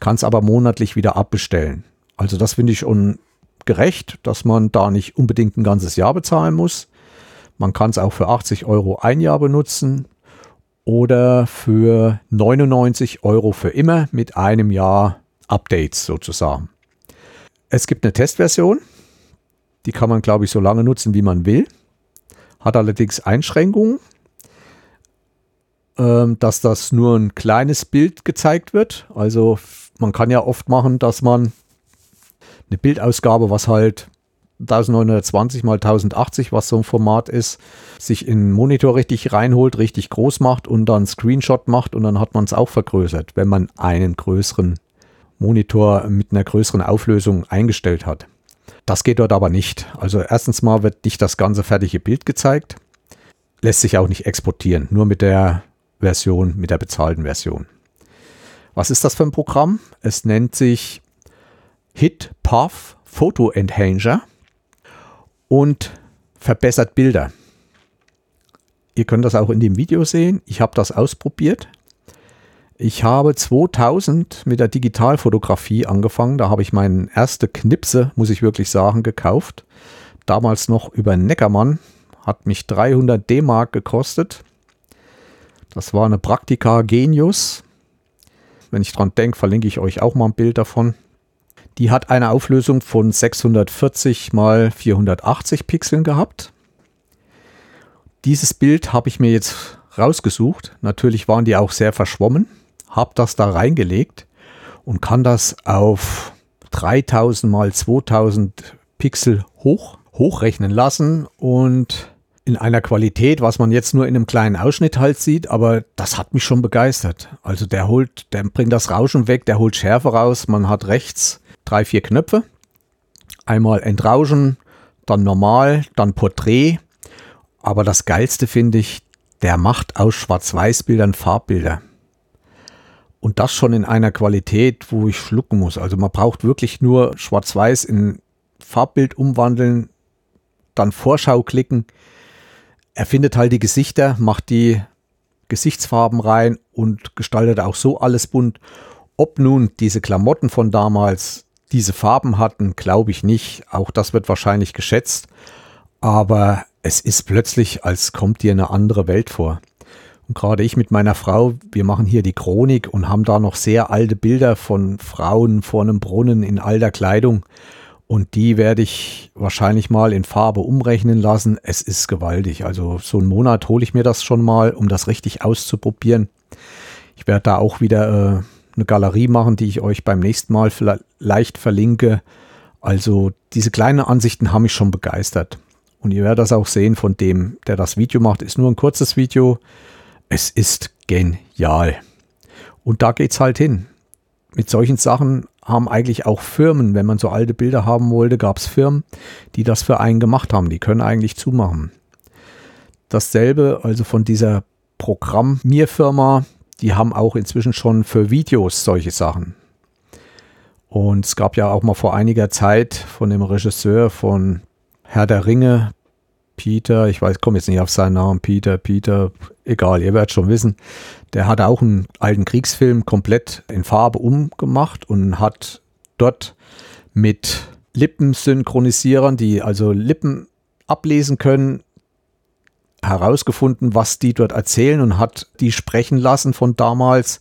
A: Kann es aber monatlich wieder abbestellen. Also das finde ich schon gerecht, dass man da nicht unbedingt ein ganzes Jahr bezahlen muss. Man kann es auch für 80 Euro ein Jahr benutzen oder für 99 Euro für immer mit einem Jahr Updates sozusagen. Es gibt eine Testversion, die kann man, glaube ich, so lange nutzen, wie man will. Hat allerdings Einschränkungen, ähm, dass das nur ein kleines Bild gezeigt wird. Also man kann ja oft machen, dass man eine Bildausgabe, was halt 1920 mal 1080, was so ein Format ist, sich in den Monitor richtig reinholt, richtig groß macht und dann Screenshot macht und dann hat man es auch vergrößert, wenn man einen größeren Monitor mit einer größeren Auflösung eingestellt hat. Das geht dort aber nicht. Also erstens mal wird nicht das ganze fertige Bild gezeigt, lässt sich auch nicht exportieren, nur mit der Version, mit der bezahlten Version. Was ist das für ein Programm? Es nennt sich Hit Path Photo Enhancer und verbessert Bilder. Ihr könnt das auch in dem Video sehen. Ich habe das ausprobiert. Ich habe 2000 mit der Digitalfotografie angefangen. Da habe ich meinen erste Knipse, muss ich wirklich sagen, gekauft. Damals noch über Neckermann. Hat mich 300 D-Mark gekostet. Das war eine Praktika Genius. Wenn ich dran denke, verlinke ich euch auch mal ein Bild davon. Die hat eine Auflösung von 640 mal 480 Pixeln gehabt. Dieses Bild habe ich mir jetzt rausgesucht. Natürlich waren die auch sehr verschwommen. Habe das da reingelegt und kann das auf 3000 mal 2000 Pixel hoch hochrechnen lassen und in einer Qualität, was man jetzt nur in einem kleinen Ausschnitt halt sieht, aber das hat mich schon begeistert. Also der holt, der bringt das Rauschen weg, der holt Schärfe raus, man hat rechts drei, vier Knöpfe. Einmal Entrauschen, dann Normal, dann Porträt. Aber das Geilste finde ich, der macht aus Schwarz-Weiß-Bildern Farbbilder. Und das schon in einer Qualität, wo ich schlucken muss. Also man braucht wirklich nur Schwarz-Weiß in Farbbild umwandeln, dann Vorschau klicken. Er findet halt die Gesichter, macht die Gesichtsfarben rein und gestaltet auch so alles bunt. Ob nun diese Klamotten von damals diese Farben hatten, glaube ich nicht. Auch das wird wahrscheinlich geschätzt. Aber es ist plötzlich, als kommt dir eine andere Welt vor. Und gerade ich mit meiner Frau, wir machen hier die Chronik und haben da noch sehr alte Bilder von Frauen vor einem Brunnen in alter Kleidung. Und die werde ich wahrscheinlich mal in Farbe umrechnen lassen. Es ist gewaltig. Also so einen Monat hole ich mir das schon mal, um das richtig auszuprobieren. Ich werde da auch wieder äh, eine Galerie machen, die ich euch beim nächsten Mal vielleicht verlinke. Also diese kleinen Ansichten haben mich schon begeistert. Und ihr werdet das auch sehen von dem, der das Video macht. Ist nur ein kurzes Video. Es ist genial. Und da geht es halt hin. Mit solchen Sachen haben eigentlich auch Firmen, wenn man so alte Bilder haben wollte, gab es Firmen, die das für einen gemacht haben. Die können eigentlich zumachen. Dasselbe, also von dieser Programmierfirma, die haben auch inzwischen schon für Videos solche Sachen. Und es gab ja auch mal vor einiger Zeit von dem Regisseur von Herr der Ringe, Peter, ich weiß, komme jetzt nicht auf seinen Namen, Peter, Peter, egal, ihr werdet schon wissen, der hat auch einen alten Kriegsfilm komplett in Farbe umgemacht und hat dort mit Lippensynchronisierern, die also Lippen ablesen können, herausgefunden, was die dort erzählen und hat die sprechen lassen von damals.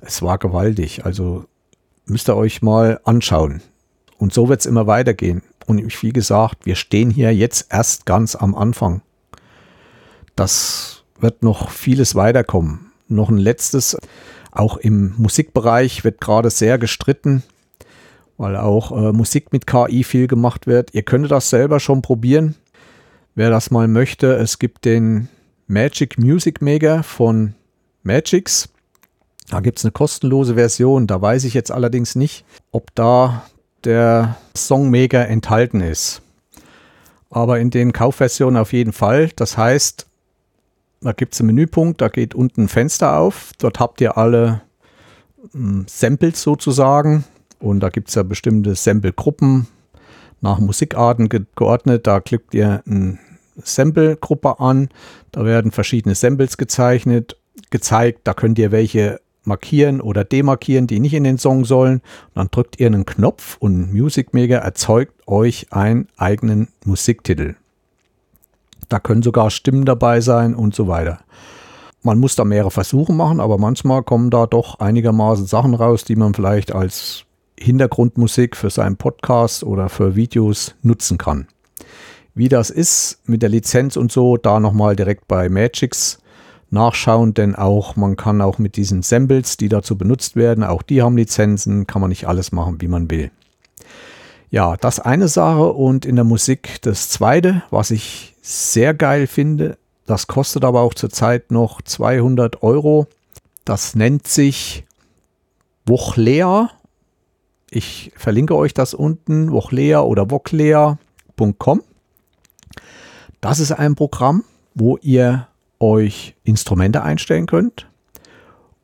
A: Es war gewaltig. Also müsst ihr euch mal anschauen. Und so wird es immer weitergehen. Und wie gesagt, wir stehen hier jetzt erst ganz am Anfang. Das wird noch vieles weiterkommen. Noch ein letztes, auch im Musikbereich wird gerade sehr gestritten, weil auch äh, Musik mit KI viel gemacht wird. Ihr könntet das selber schon probieren. Wer das mal möchte, es gibt den Magic Music Maker von Magix. Da gibt es eine kostenlose Version. Da weiß ich jetzt allerdings nicht, ob da der Songmaker enthalten ist. Aber in den Kaufversionen auf jeden Fall. Das heißt, da gibt es einen Menüpunkt, da geht unten ein Fenster auf. Dort habt ihr alle hm, Samples sozusagen. Und da gibt es ja bestimmte Sample-Gruppen, nach Musikarten ge geordnet. Da klickt ihr eine Sample-Gruppe an. Da werden verschiedene Samples gezeichnet, gezeigt. Da könnt ihr welche markieren oder demarkieren, die nicht in den Song sollen. Und dann drückt ihr einen Knopf und Music Maker erzeugt euch einen eigenen Musiktitel. Da können sogar Stimmen dabei sein und so weiter. Man muss da mehrere Versuche machen, aber manchmal kommen da doch einigermaßen Sachen raus, die man vielleicht als Hintergrundmusik für seinen Podcast oder für Videos nutzen kann. Wie das ist mit der Lizenz und so, da nochmal direkt bei Magix nachschauen, denn auch man kann auch mit diesen Samples, die dazu benutzt werden, auch die haben Lizenzen, kann man nicht alles machen, wie man will. Ja, das eine Sache und in der Musik das zweite, was ich sehr geil finde, das kostet aber auch zurzeit noch 200 Euro. Das nennt sich Vochlea ich verlinke euch das unten, vochlea oder vochlea.com. Das ist ein Programm, wo ihr euch Instrumente einstellen könnt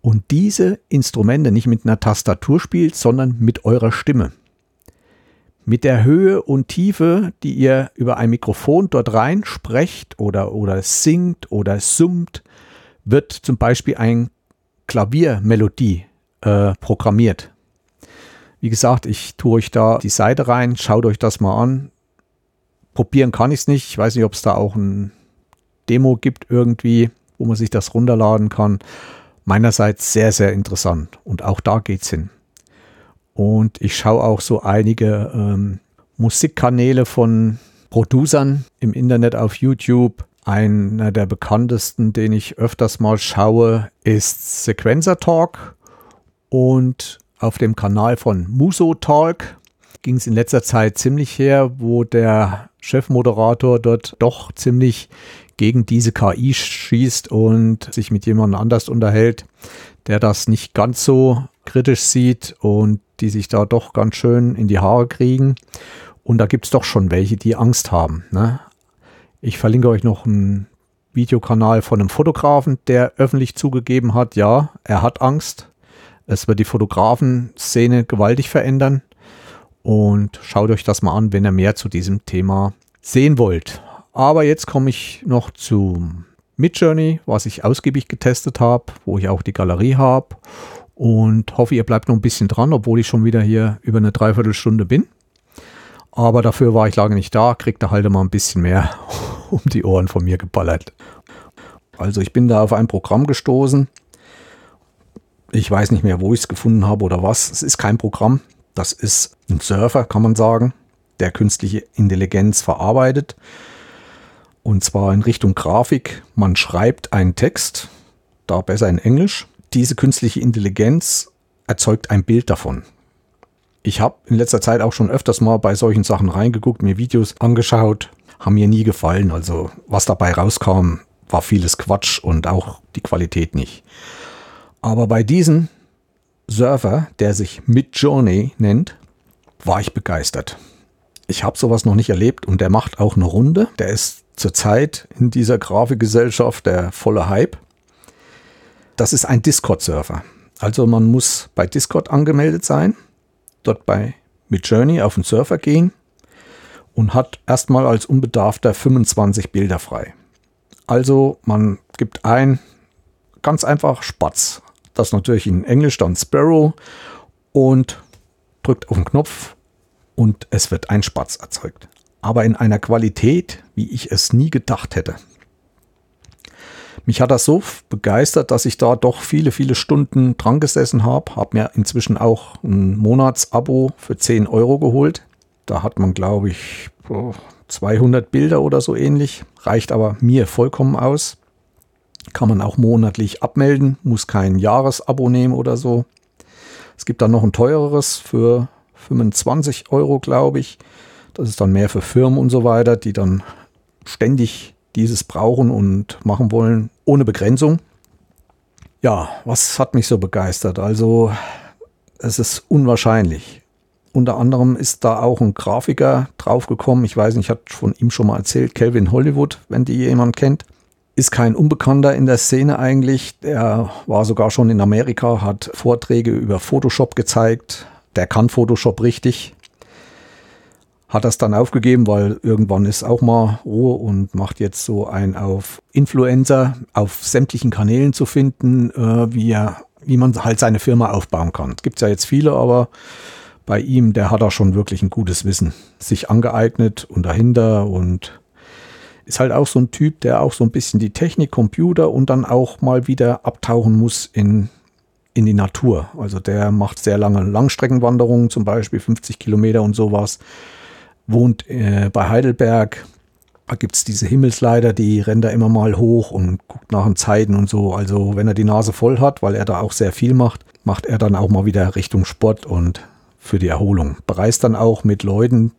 A: und diese Instrumente nicht mit einer Tastatur spielt, sondern mit eurer Stimme. Mit der Höhe und Tiefe, die ihr über ein Mikrofon dort rein sprecht oder, oder singt oder summt, wird zum Beispiel ein Klaviermelodie äh, programmiert. Wie gesagt, ich tue euch da die Seite rein, schaut euch das mal an. Probieren kann ich es nicht. Ich weiß nicht, ob es da auch ein Demo gibt irgendwie, wo man sich das runterladen kann. Meinerseits sehr, sehr interessant. Und auch da geht es hin. Und ich schaue auch so einige ähm, Musikkanäle von Producern im Internet auf YouTube. Einer der bekanntesten, den ich öfters mal schaue, ist Sequencer Talk. Und auf dem Kanal von Muso Talk ging es in letzter Zeit ziemlich her, wo der Chefmoderator dort doch ziemlich gegen diese KI schießt und sich mit jemandem anders unterhält, der das nicht ganz so kritisch sieht und die sich da doch ganz schön in die Haare kriegen. Und da gibt es doch schon welche, die Angst haben. Ne? Ich verlinke euch noch einen Videokanal von einem Fotografen, der öffentlich zugegeben hat, ja, er hat Angst. Es wird die Fotografen-Szene gewaltig verändern. Und schaut euch das mal an, wenn ihr mehr zu diesem Thema sehen wollt. Aber jetzt komme ich noch zum Midjourney, was ich ausgiebig getestet habe, wo ich auch die Galerie habe. Und hoffe, ihr bleibt noch ein bisschen dran, obwohl ich schon wieder hier über eine Dreiviertelstunde bin. Aber dafür war ich lange nicht da, kriegt ihr halt mal ein bisschen mehr um die Ohren von mir geballert. Also ich bin da auf ein Programm gestoßen, ich weiß nicht mehr, wo ich es gefunden habe oder was. Es ist kein Programm. Das ist ein Surfer, kann man sagen, der künstliche Intelligenz verarbeitet. Und zwar in Richtung Grafik. Man schreibt einen Text, da besser in Englisch. Diese künstliche Intelligenz erzeugt ein Bild davon. Ich habe in letzter Zeit auch schon öfters mal bei solchen Sachen reingeguckt, mir Videos angeschaut, haben mir nie gefallen. Also was dabei rauskam, war vieles Quatsch und auch die Qualität nicht. Aber bei diesen Server, der sich Midjourney nennt, war ich begeistert. Ich habe sowas noch nicht erlebt und der macht auch eine Runde. Der ist zurzeit in dieser Grafikgesellschaft der volle Hype. Das ist ein Discord-Server. Also man muss bei Discord angemeldet sein, dort bei Midjourney auf den Server gehen und hat erstmal als Unbedarfter 25 Bilder frei. Also man gibt ein ganz einfach Spatz. Das natürlich in Englisch dann Sparrow und drückt auf den Knopf und es wird ein Spatz erzeugt. Aber in einer Qualität, wie ich es nie gedacht hätte. Mich hat das so begeistert, dass ich da doch viele, viele Stunden dran gesessen habe. Habe mir inzwischen auch ein Monatsabo für 10 Euro geholt. Da hat man, glaube ich, 200 Bilder oder so ähnlich. Reicht aber mir vollkommen aus. Kann man auch monatlich abmelden, muss kein Jahresabo nehmen oder so. Es gibt dann noch ein teureres für 25 Euro, glaube ich. Das ist dann mehr für Firmen und so weiter, die dann ständig dieses brauchen und machen wollen, ohne Begrenzung. Ja, was hat mich so begeistert? Also, es ist unwahrscheinlich. Unter anderem ist da auch ein Grafiker draufgekommen. Ich weiß nicht, ich hatte von ihm schon mal erzählt, Kelvin Hollywood, wenn die jemand kennt. Ist kein Unbekannter in der Szene eigentlich. Der war sogar schon in Amerika, hat Vorträge über Photoshop gezeigt, der kann Photoshop richtig. Hat das dann aufgegeben, weil irgendwann ist auch mal Ruhe und macht jetzt so ein auf Influencer auf sämtlichen Kanälen zu finden, äh, wie, er, wie man halt seine Firma aufbauen kann. Gibt es ja jetzt viele, aber bei ihm, der hat da schon wirklich ein gutes Wissen sich angeeignet und dahinter und ist halt auch so ein Typ, der auch so ein bisschen die Technik, Computer und dann auch mal wieder abtauchen muss in in die Natur. Also der macht sehr lange Langstreckenwanderungen, zum Beispiel 50 Kilometer und sowas. Wohnt äh, bei Heidelberg. Da gibt es diese Himmelsleiter, die rennt er immer mal hoch und guckt nach den Zeiten und so. Also wenn er die Nase voll hat, weil er da auch sehr viel macht, macht er dann auch mal wieder Richtung Sport und für die Erholung. Bereist dann auch mit Leuten,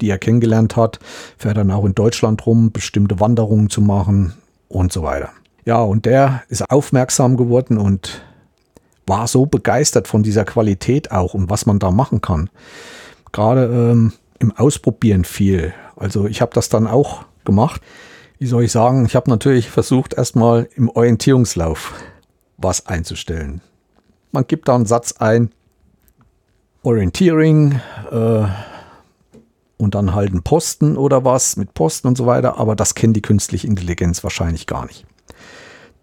A: die er kennengelernt hat, fährt dann auch in Deutschland rum, bestimmte Wanderungen zu machen und so weiter. Ja, und der ist aufmerksam geworden und war so begeistert von dieser Qualität auch und was man da machen kann. Gerade ähm, im Ausprobieren viel. Also ich habe das dann auch gemacht. Wie soll ich sagen? Ich habe natürlich versucht, erstmal im Orientierungslauf was einzustellen. Man gibt da einen Satz ein, Orientering äh, und dann halt einen Posten oder was mit Posten und so weiter, aber das kennt die künstliche Intelligenz wahrscheinlich gar nicht.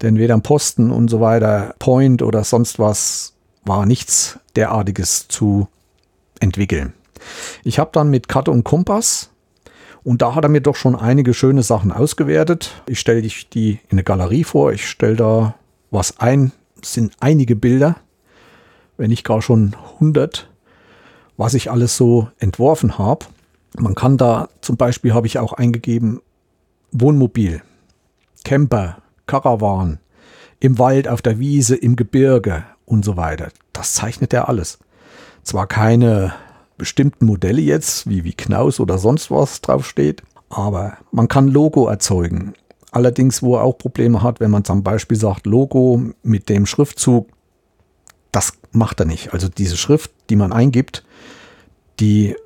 A: Denn weder am Posten und so weiter, Point oder sonst was war nichts derartiges zu entwickeln. Ich habe dann mit Karte und Kompass und da hat er mir doch schon einige schöne Sachen ausgewertet. Ich stelle dich die in eine Galerie vor, ich stelle da was ein, es sind einige Bilder, wenn nicht gar schon 100, was ich alles so entworfen habe. Man kann da zum Beispiel habe ich auch eingegeben Wohnmobil, Camper, Karawan, im Wald, auf der Wiese, im Gebirge und so weiter. Das zeichnet er alles. Zwar keine bestimmten Modelle jetzt, wie, wie Knaus oder sonst was draufsteht, aber man kann Logo erzeugen. Allerdings, wo er auch Probleme hat, wenn man zum Beispiel sagt, Logo mit dem Schriftzug, das macht er nicht. Also diese Schrift, die man eingibt, die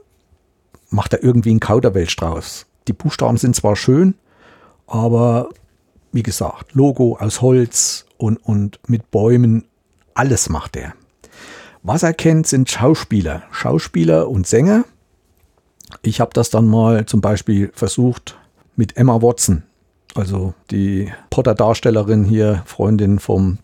A: macht er irgendwie einen Kauderwelsch draus. Die Buchstaben sind zwar schön, aber wie gesagt, Logo aus Holz und, und mit Bäumen, alles macht er. Was er kennt, sind Schauspieler, Schauspieler und Sänger. Ich habe das dann mal zum Beispiel versucht mit Emma Watson, also die Potter-Darstellerin hier, Freundin vom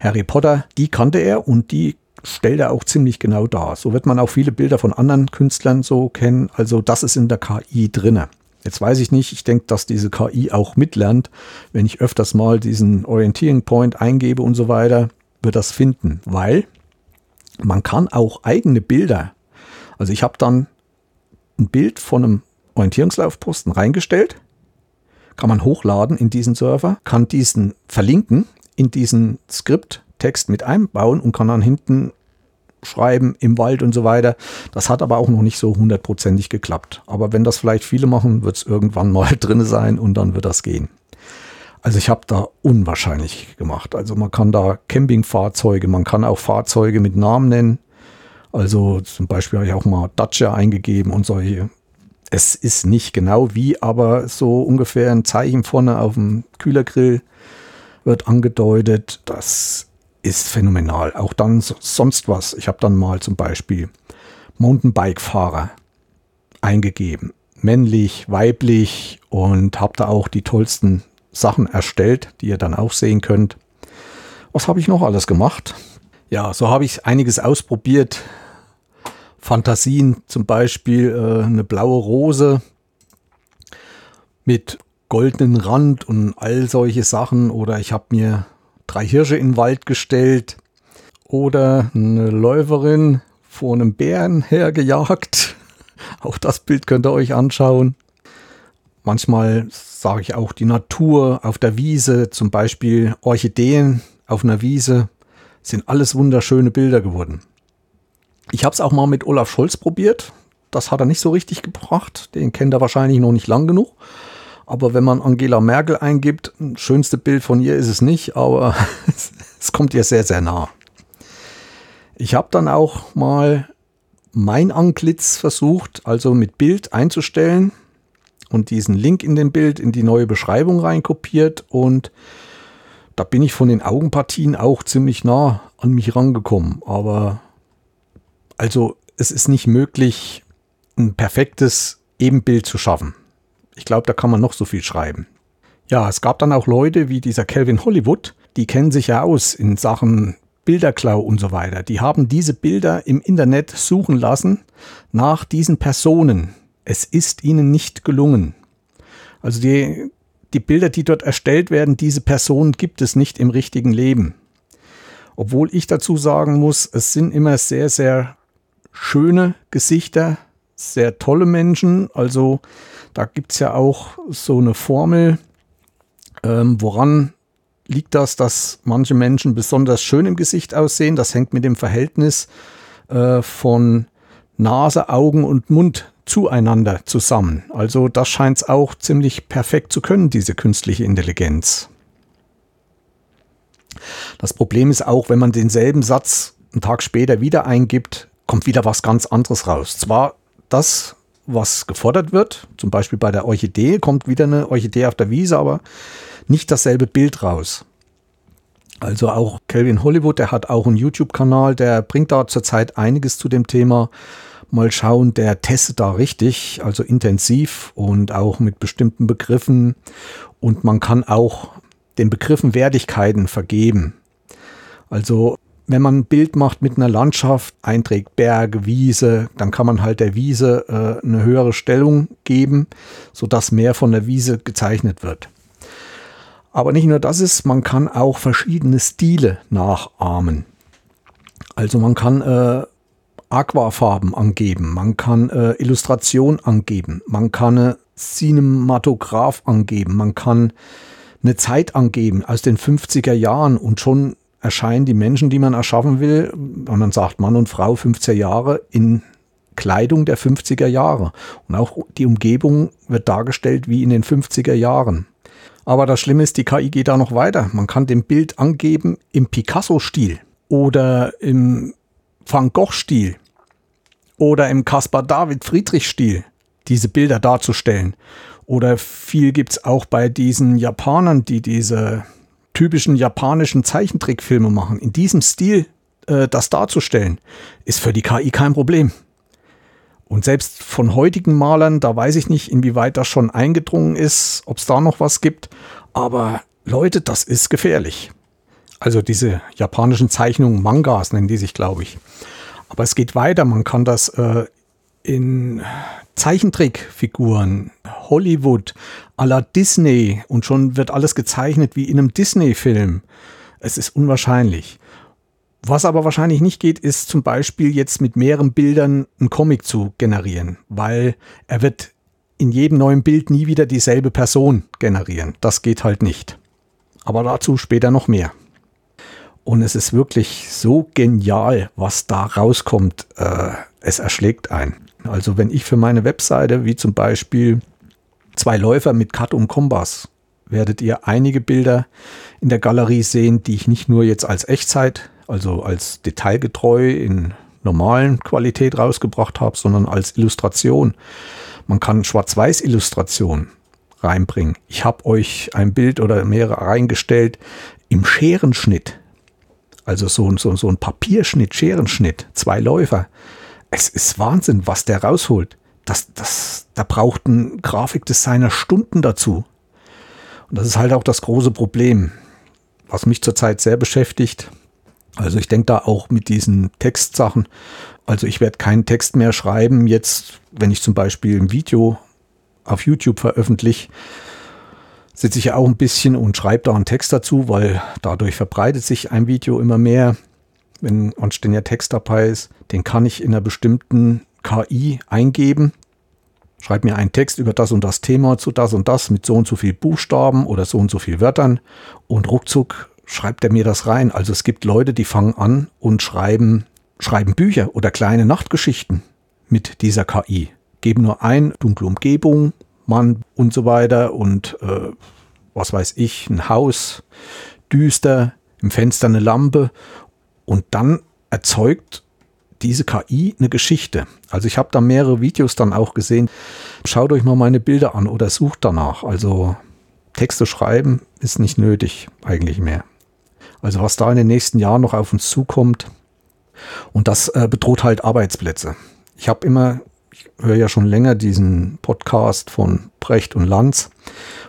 A: Harry Potter. Die kannte er und die stellt er auch ziemlich genau dar. So wird man auch viele Bilder von anderen Künstlern so kennen. Also das ist in der KI drinne. Jetzt weiß ich nicht, ich denke, dass diese KI auch mitlernt. Wenn ich öfters mal diesen Orienteering Point eingebe und so weiter, wird das finden, weil man kann auch eigene Bilder, also ich habe dann ein Bild von einem Orientierungslaufposten reingestellt, kann man hochladen in diesen Server, kann diesen verlinken in diesen Skripttext mit einbauen und kann dann hinten schreiben im Wald und so weiter. Das hat aber auch noch nicht so hundertprozentig geklappt. Aber wenn das vielleicht viele machen, wird es irgendwann mal drin sein und dann wird das gehen. Also ich habe da unwahrscheinlich gemacht. Also man kann da Campingfahrzeuge, man kann auch Fahrzeuge mit Namen nennen. Also zum Beispiel habe ich auch mal Dacia eingegeben und solche. Es ist nicht genau wie, aber so ungefähr ein Zeichen vorne auf dem Kühlergrill wird angedeutet. Das ist phänomenal. Auch dann sonst was. Ich habe dann mal zum Beispiel Mountainbike-Fahrer eingegeben. Männlich, weiblich und habe da auch die tollsten Sachen erstellt, die ihr dann auch sehen könnt. Was habe ich noch alles gemacht? Ja, so habe ich einiges ausprobiert. Fantasien, zum Beispiel äh, eine blaue Rose mit goldenen Rand und all solche Sachen. Oder ich habe mir drei Hirsche in den Wald gestellt. Oder eine Läuferin vor einem Bären hergejagt. Auch das Bild könnt ihr euch anschauen. Manchmal sage ich auch die Natur auf der Wiese, zum Beispiel Orchideen auf einer Wiese, sind alles wunderschöne Bilder geworden. Ich habe es auch mal mit Olaf Scholz probiert. Das hat er nicht so richtig gebracht. Den kennt er wahrscheinlich noch nicht lang genug. Aber wenn man Angela Merkel eingibt, schönste Bild von ihr ist es nicht, aber es kommt ihr sehr, sehr nah. Ich habe dann auch mal mein Antlitz versucht, also mit Bild einzustellen und diesen Link in dem Bild in die neue Beschreibung reinkopiert und da bin ich von den Augenpartien auch ziemlich nah an mich rangekommen. Aber also es ist nicht möglich, ein perfektes Ebenbild zu schaffen. Ich glaube, da kann man noch so viel schreiben. Ja, es gab dann auch Leute wie dieser Calvin Hollywood, die kennen sich ja aus in Sachen Bilderklau und so weiter. Die haben diese Bilder im Internet suchen lassen nach diesen Personen, es ist ihnen nicht gelungen. Also die, die Bilder, die dort erstellt werden, diese Person gibt es nicht im richtigen Leben. Obwohl ich dazu sagen muss, es sind immer sehr, sehr schöne Gesichter, sehr tolle Menschen. Also da gibt es ja auch so eine Formel, ähm, woran liegt das, dass manche Menschen besonders schön im Gesicht aussehen. Das hängt mit dem Verhältnis äh, von Nase, Augen und Mund zueinander zusammen. Also das scheint es auch ziemlich perfekt zu können, diese künstliche Intelligenz. Das Problem ist auch, wenn man denselben Satz einen Tag später wieder eingibt, kommt wieder was ganz anderes raus. Zwar das, was gefordert wird, zum Beispiel bei der Orchidee, kommt wieder eine Orchidee auf der Wiese, aber nicht dasselbe Bild raus. Also auch Kelvin Hollywood, der hat auch einen YouTube-Kanal, der bringt da zurzeit einiges zu dem Thema mal schauen, der testet da richtig, also intensiv und auch mit bestimmten Begriffen. Und man kann auch den Begriffen Wertigkeiten vergeben. Also wenn man ein Bild macht mit einer Landschaft, einträgt Berge, Wiese, dann kann man halt der Wiese äh, eine höhere Stellung geben, sodass mehr von der Wiese gezeichnet wird. Aber nicht nur das ist, man kann auch verschiedene Stile nachahmen. Also man kann äh, Aquafarben angeben, man kann äh, Illustration angeben, man kann eine Cinematograph angeben, man kann eine Zeit angeben aus den 50er Jahren und schon erscheinen die Menschen, die man erschaffen will, und man sagt Mann und Frau 15 Jahre in Kleidung der 50er Jahre. Und auch die Umgebung wird dargestellt wie in den 50er Jahren. Aber das Schlimme ist, die KI geht da noch weiter. Man kann dem Bild angeben im Picasso-Stil oder im Van Gogh-Stil oder im Caspar David Friedrich-Stil diese Bilder darzustellen. Oder viel gibt es auch bei diesen Japanern, die diese typischen japanischen Zeichentrickfilme machen. In diesem Stil äh, das darzustellen, ist für die KI kein Problem. Und selbst von heutigen Malern, da weiß ich nicht, inwieweit das schon eingedrungen ist, ob es da noch was gibt. Aber Leute, das ist gefährlich. Also diese japanischen Zeichnungen, Mangas nennen die sich, glaube ich. Aber es geht weiter. Man kann das äh, in Zeichentrickfiguren, Hollywood, à la Disney und schon wird alles gezeichnet wie in einem Disney-Film. Es ist unwahrscheinlich. Was aber wahrscheinlich nicht geht, ist zum Beispiel jetzt mit mehreren Bildern einen Comic zu generieren, weil er wird in jedem neuen Bild nie wieder dieselbe Person generieren. Das geht halt nicht. Aber dazu später noch mehr. Und es ist wirklich so genial, was da rauskommt. Äh, es erschlägt ein. Also wenn ich für meine Webseite, wie zum Beispiel zwei Läufer mit Cut und Kompass, werdet ihr einige Bilder in der Galerie sehen, die ich nicht nur jetzt als Echtzeit, also als detailgetreu in normalen Qualität rausgebracht habe, sondern als Illustration. Man kann Schwarz-Weiß-Illustration reinbringen. Ich habe euch ein Bild oder mehrere reingestellt im Scherenschnitt. Also so, so, so ein Papierschnitt, Scherenschnitt, zwei Läufer. Es ist Wahnsinn, was der rausholt. Das, das, da braucht ein Grafikdesigner Stunden dazu. Und das ist halt auch das große Problem, was mich zurzeit sehr beschäftigt. Also ich denke da auch mit diesen Textsachen. Also ich werde keinen Text mehr schreiben, jetzt, wenn ich zum Beispiel ein Video auf YouTube veröffentliche, sitze ich ja auch ein bisschen und schreibe da einen Text dazu, weil dadurch verbreitet sich ein Video immer mehr. Wenn anständiger Text dabei ist, den kann ich in einer bestimmten KI eingeben. Schreib mir einen Text über das und das Thema zu das und das mit so und so viel Buchstaben oder so und so viel Wörtern und ruckzuck schreibt er mir das rein. Also es gibt Leute, die fangen an und schreiben, schreiben Bücher oder kleine Nachtgeschichten mit dieser KI. Geben nur ein, dunkle Umgebung, Mann und so weiter und äh, was weiß ich, ein Haus, düster, im Fenster eine Lampe und dann erzeugt diese KI eine Geschichte. Also ich habe da mehrere Videos dann auch gesehen. Schaut euch mal meine Bilder an oder sucht danach. Also Texte schreiben ist nicht nötig eigentlich mehr. Also was da in den nächsten Jahren noch auf uns zukommt. Und das äh, bedroht halt Arbeitsplätze. Ich habe immer, ich höre ja schon länger diesen Podcast von Brecht und Lanz.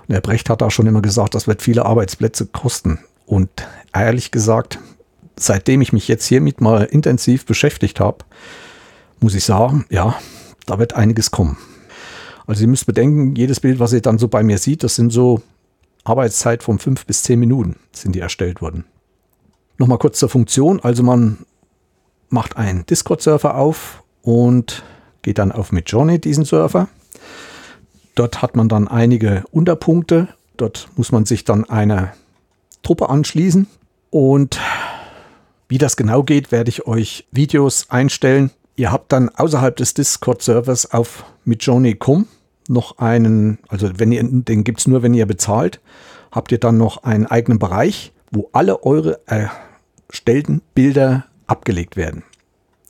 A: Und der Brecht hat da schon immer gesagt, das wird viele Arbeitsplätze kosten. Und ehrlich gesagt, seitdem ich mich jetzt hiermit mal intensiv beschäftigt habe, muss ich sagen, ja, da wird einiges kommen. Also ihr müsst bedenken, jedes Bild, was ihr dann so bei mir sieht, das sind so Arbeitszeit von fünf bis zehn Minuten sind die erstellt worden. Nochmal kurz zur Funktion. Also man macht einen Discord-Server auf und geht dann auf Midjourney, diesen Server. Dort hat man dann einige Unterpunkte. Dort muss man sich dann einer Truppe anschließen. Und wie das genau geht, werde ich euch Videos einstellen. Ihr habt dann außerhalb des Discord-Servers auf Midjourney.com noch einen, also wenn ihr, den gibt es nur, wenn ihr bezahlt, habt ihr dann noch einen eigenen Bereich wo alle eure erstellten Bilder abgelegt werden,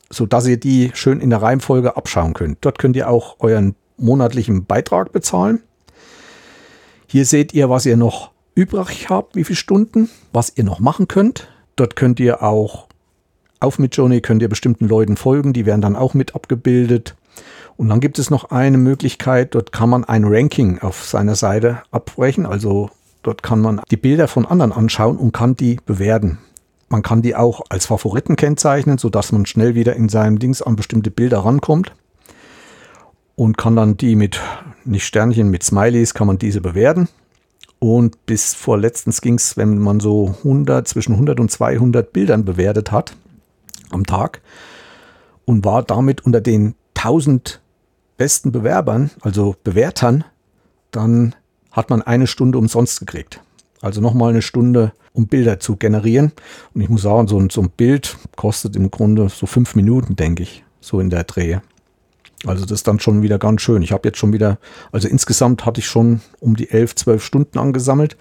A: sodass ihr die schön in der Reihenfolge abschauen könnt. Dort könnt ihr auch euren monatlichen Beitrag bezahlen. Hier seht ihr, was ihr noch übrig habt, wie viele Stunden, was ihr noch machen könnt. Dort könnt ihr auch auf Midjourney könnt ihr bestimmten Leuten folgen, die werden dann auch mit abgebildet. Und dann gibt es noch eine Möglichkeit, dort kann man ein Ranking auf seiner Seite abbrechen, also Dort kann man die Bilder von anderen anschauen und kann die bewerten. Man kann die auch als Favoriten kennzeichnen, sodass man schnell wieder in seinem Dings an bestimmte Bilder rankommt. Und kann dann die mit, nicht Sternchen, mit Smileys, kann man diese bewerten. Und bis vor letztens ging es, wenn man so 100, zwischen 100 und 200 Bildern bewertet hat am Tag und war damit unter den 1000 besten Bewerbern, also Bewertern, dann hat man eine Stunde umsonst gekriegt. Also nochmal eine Stunde, um Bilder zu generieren. Und ich muss sagen, so ein, so ein Bild kostet im Grunde so fünf Minuten, denke ich, so in der Drehe. Also das ist dann schon wieder ganz schön. Ich habe jetzt schon wieder, also insgesamt hatte ich schon um die elf, zwölf Stunden angesammelt,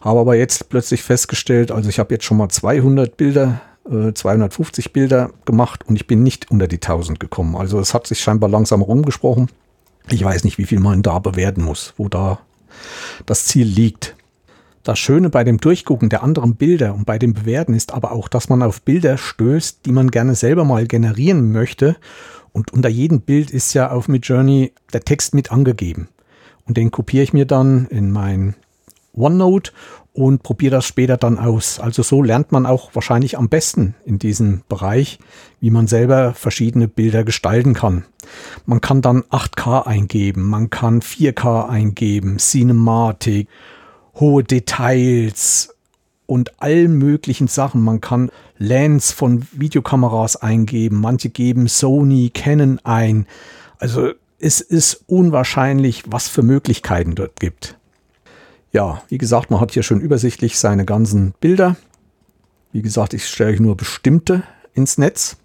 A: habe aber jetzt plötzlich festgestellt, also ich habe jetzt schon mal 200 Bilder, äh, 250 Bilder gemacht und ich bin nicht unter die 1000 gekommen. Also es hat sich scheinbar langsam rumgesprochen. Ich weiß nicht, wie viel man da bewerten muss, wo da das Ziel liegt. Das Schöne bei dem Durchgucken der anderen Bilder und bei dem Bewerten ist aber auch, dass man auf Bilder stößt, die man gerne selber mal generieren möchte. Und unter jedem Bild ist ja auf Midjourney der Text mit angegeben. Und den kopiere ich mir dann in mein OneNote und probiere das später dann aus. Also so lernt man auch wahrscheinlich am besten in diesem Bereich, wie man selber verschiedene Bilder gestalten kann. Man kann dann 8K eingeben, man kann 4K eingeben, Cinematic, hohe Details und all möglichen Sachen. Man kann Lens von Videokameras eingeben, manche geben Sony, Canon ein. Also es ist unwahrscheinlich, was für Möglichkeiten dort gibt. Ja, wie gesagt, man hat hier schon übersichtlich seine ganzen Bilder. Wie gesagt, ich stelle nur bestimmte ins Netz.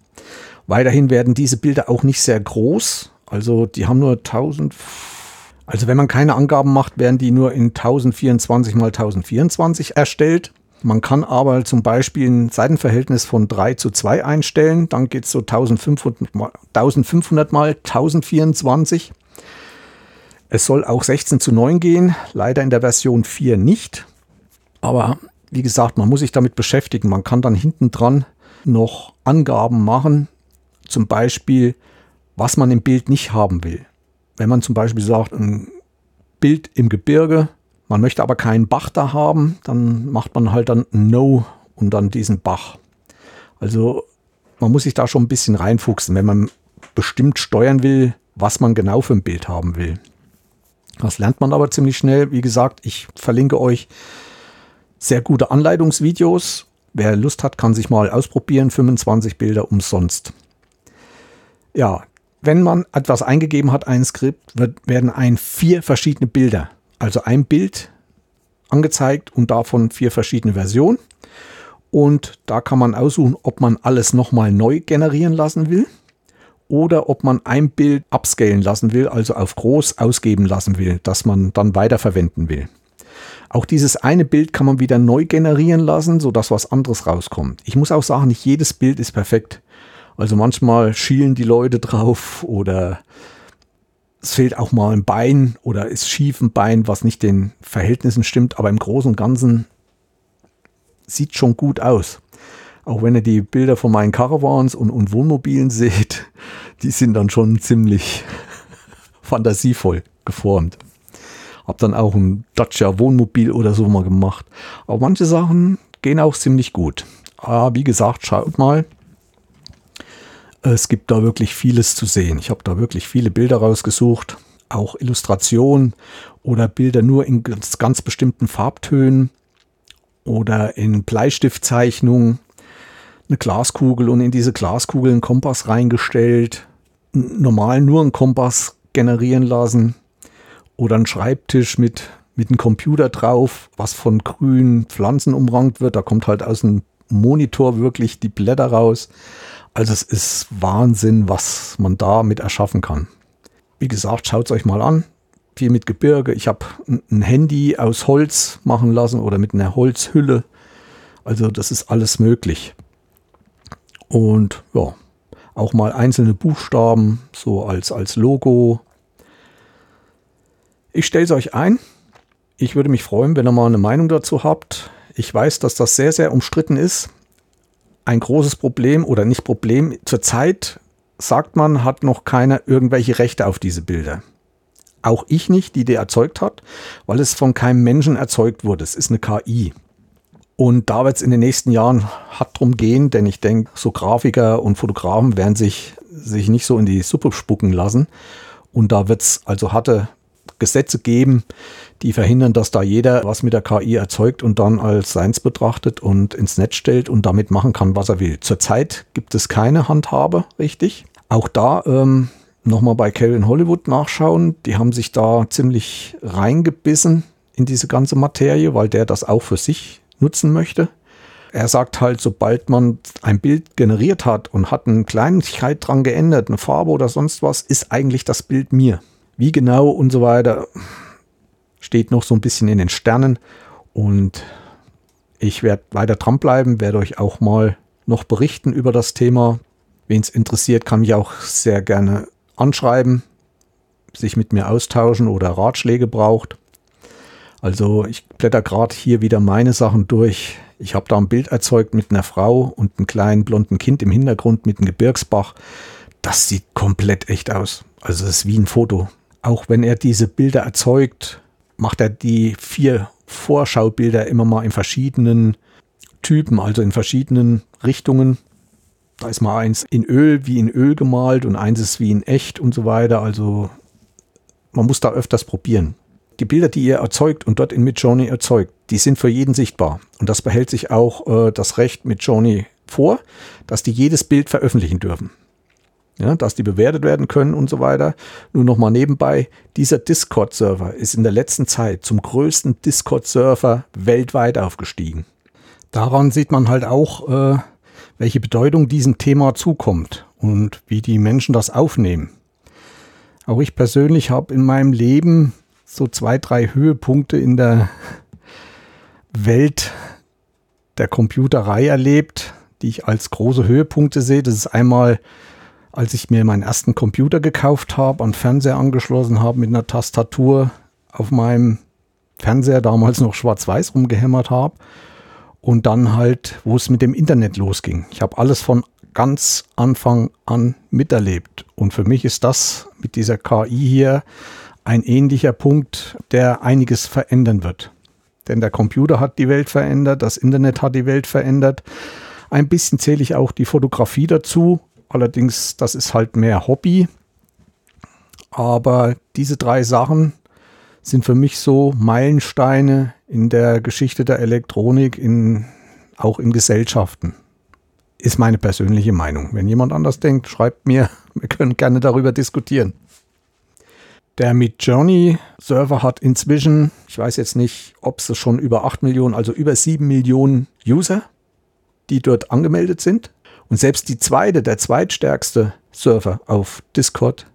A: Weiterhin werden diese Bilder auch nicht sehr groß. Also die haben nur 1000, Also wenn man keine Angaben macht, werden die nur in 1024 mal 1024 erstellt. Man kann aber zum Beispiel ein Seitenverhältnis von 3 zu 2 einstellen. Dann geht es so 1500 mal, 1500 mal 1024. Es soll auch 16 zu 9 gehen, leider in der Version 4 nicht. Aber wie gesagt, man muss sich damit beschäftigen. Man kann dann hinten dran noch Angaben machen, zum Beispiel, was man im Bild nicht haben will. Wenn man zum Beispiel sagt, ein Bild im Gebirge, man möchte aber keinen Bach da haben, dann macht man halt dann No und dann diesen Bach. Also man muss sich da schon ein bisschen reinfuchsen, wenn man bestimmt steuern will, was man genau für ein Bild haben will. Das lernt man aber ziemlich schnell. Wie gesagt, ich verlinke euch sehr gute Anleitungsvideos. Wer Lust hat, kann sich mal ausprobieren. 25 Bilder umsonst. Ja, wenn man etwas eingegeben hat, ein Skript, wird, werden ein vier verschiedene Bilder, also ein Bild angezeigt und davon vier verschiedene Versionen. Und da kann man aussuchen, ob man alles nochmal neu generieren lassen will oder ob man ein Bild upscalen lassen will, also auf groß ausgeben lassen will, das man dann weiterverwenden will. Auch dieses eine Bild kann man wieder neu generieren lassen, sodass was anderes rauskommt. Ich muss auch sagen, nicht jedes Bild ist perfekt. Also manchmal schielen die Leute drauf oder es fehlt auch mal ein Bein oder ist schief ein Bein, was nicht den Verhältnissen stimmt, aber im Großen und Ganzen sieht schon gut aus. Auch wenn ihr die Bilder von meinen Caravans und, und Wohnmobilen seht, die sind dann schon ziemlich fantasievoll geformt. Hab dann auch ein Dacia Wohnmobil oder so mal gemacht. Aber manche Sachen gehen auch ziemlich gut. Aber wie gesagt, schaut mal. Es gibt da wirklich vieles zu sehen. Ich habe da wirklich viele Bilder rausgesucht. Auch Illustrationen oder Bilder nur in ganz, ganz bestimmten Farbtönen oder in Bleistiftzeichnungen eine Glaskugel und in diese Glaskugel einen Kompass reingestellt. Normal nur einen Kompass generieren lassen oder einen Schreibtisch mit, mit einem Computer drauf, was von grünen Pflanzen umrankt wird. Da kommt halt aus dem Monitor wirklich die Blätter raus. Also es ist Wahnsinn, was man damit erschaffen kann. Wie gesagt, schaut es euch mal an. Viel mit Gebirge. Ich habe ein Handy aus Holz machen lassen oder mit einer Holzhülle. Also das ist alles möglich. Und ja, auch mal einzelne Buchstaben, so als, als Logo. Ich stelle es euch ein. Ich würde mich freuen, wenn ihr mal eine Meinung dazu habt. Ich weiß, dass das sehr, sehr umstritten ist. Ein großes Problem oder nicht Problem. Zurzeit sagt man, hat noch keiner irgendwelche Rechte auf diese Bilder. Auch ich nicht, die die erzeugt hat, weil es von keinem Menschen erzeugt wurde. Es ist eine KI. Und da wird es in den nächsten Jahren hart drum gehen, denn ich denke, so Grafiker und Fotografen werden sich, sich nicht so in die Suppe spucken lassen. Und da wird es also harte Gesetze geben, die verhindern, dass da jeder was mit der KI erzeugt und dann als seins betrachtet und ins Netz stellt und damit machen kann, was er will. Zurzeit gibt es keine Handhabe, richtig. Auch da ähm, nochmal bei Kevin Hollywood nachschauen. Die haben sich da ziemlich reingebissen in diese ganze Materie, weil der das auch für sich nutzen möchte. Er sagt halt, sobald man ein Bild generiert hat und hat eine Kleinigkeit dran geändert, eine Farbe oder sonst was, ist eigentlich das Bild mir. Wie genau und so weiter steht noch so ein bisschen in den Sternen und ich werde weiter dranbleiben, werde euch auch mal noch berichten über das Thema. Wen es interessiert, kann mich auch sehr gerne anschreiben, sich mit mir austauschen oder Ratschläge braucht. Also ich blätter gerade hier wieder meine Sachen durch. Ich habe da ein Bild erzeugt mit einer Frau und einem kleinen blonden Kind im Hintergrund mit einem Gebirgsbach. Das sieht komplett echt aus. Also es ist wie ein Foto. Auch wenn er diese Bilder erzeugt, macht er die vier Vorschaubilder immer mal in verschiedenen Typen, also in verschiedenen Richtungen. Da ist mal eins in Öl, wie in Öl gemalt und eins ist wie in echt und so weiter. Also man muss da öfters probieren die Bilder, die ihr erzeugt und dort in Midjourney erzeugt, die sind für jeden sichtbar. Und das behält sich auch äh, das Recht Midjourney vor, dass die jedes Bild veröffentlichen dürfen. Ja, dass die bewertet werden können und so weiter. Nur noch mal nebenbei, dieser Discord-Server ist in der letzten Zeit zum größten Discord-Server weltweit aufgestiegen. Daran sieht man halt auch, äh, welche Bedeutung diesem Thema zukommt und wie die Menschen das aufnehmen. Auch ich persönlich habe in meinem Leben so zwei, drei Höhepunkte in der Welt der Computerei erlebt, die ich als große Höhepunkte sehe. Das ist einmal, als ich mir meinen ersten Computer gekauft habe, an Fernseher angeschlossen habe mit einer Tastatur auf meinem Fernseher, damals noch schwarz-weiß rumgehämmert habe. Und dann halt, wo es mit dem Internet losging. Ich habe alles von ganz Anfang an miterlebt. Und für mich ist das mit dieser KI hier ein ähnlicher Punkt, der einiges verändern wird. Denn der Computer hat die Welt verändert, das Internet hat die Welt verändert. Ein bisschen zähle ich auch die Fotografie dazu. Allerdings, das ist halt mehr Hobby. Aber diese drei Sachen sind für mich so Meilensteine in der Geschichte der Elektronik, in, auch in Gesellschaften. Ist meine persönliche Meinung. Wenn jemand anders denkt, schreibt mir. Wir können gerne darüber diskutieren. Der Midjourney Server hat inzwischen, ich weiß jetzt nicht, ob es schon über 8 Millionen, also über 7 Millionen User, die dort angemeldet sind. Und selbst die zweite, der zweitstärkste Server auf Discord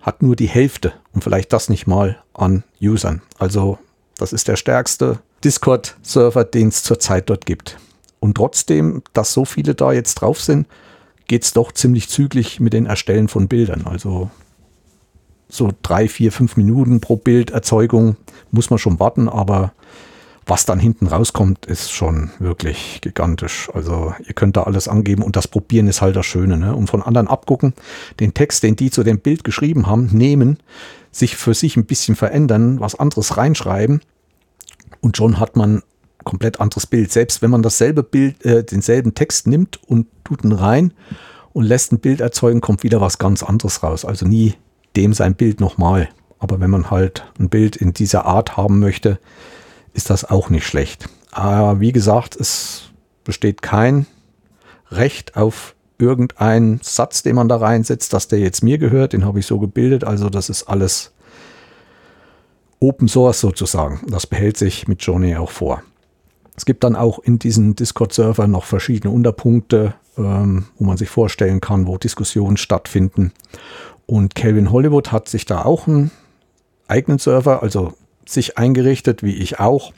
A: hat nur die Hälfte und vielleicht das nicht mal an Usern. Also das ist der stärkste Discord-Server, den es zurzeit dort gibt. Und trotzdem, dass so viele da jetzt drauf sind, geht es doch ziemlich zügig mit den Erstellen von Bildern. Also so drei, vier, fünf Minuten pro Bilderzeugung muss man schon warten, aber was dann hinten rauskommt, ist schon wirklich gigantisch. Also ihr könnt da alles angeben und das Probieren ist halt das Schöne. Ne? Und von anderen abgucken, den Text, den die zu dem Bild geschrieben haben, nehmen, sich für sich ein bisschen verändern, was anderes reinschreiben und schon hat man komplett anderes Bild. Selbst wenn man dasselbe Bild, äh, denselben Text nimmt und tut ihn rein und lässt ein Bild erzeugen, kommt wieder was ganz anderes raus. Also nie dem sein Bild nochmal. Aber wenn man halt ein Bild in dieser Art haben möchte, ist das auch nicht schlecht. Aber wie gesagt, es besteht kein Recht auf irgendeinen Satz, den man da reinsetzt, dass der jetzt mir gehört, den habe ich so gebildet. Also das ist alles Open Source sozusagen. Das behält sich mit Johnny auch vor. Es gibt dann auch in diesem Discord-Server noch verschiedene Unterpunkte, ähm, wo man sich vorstellen kann, wo Diskussionen stattfinden. Und Calvin Hollywood hat sich da auch einen eigenen Server, also sich eingerichtet, wie ich auch.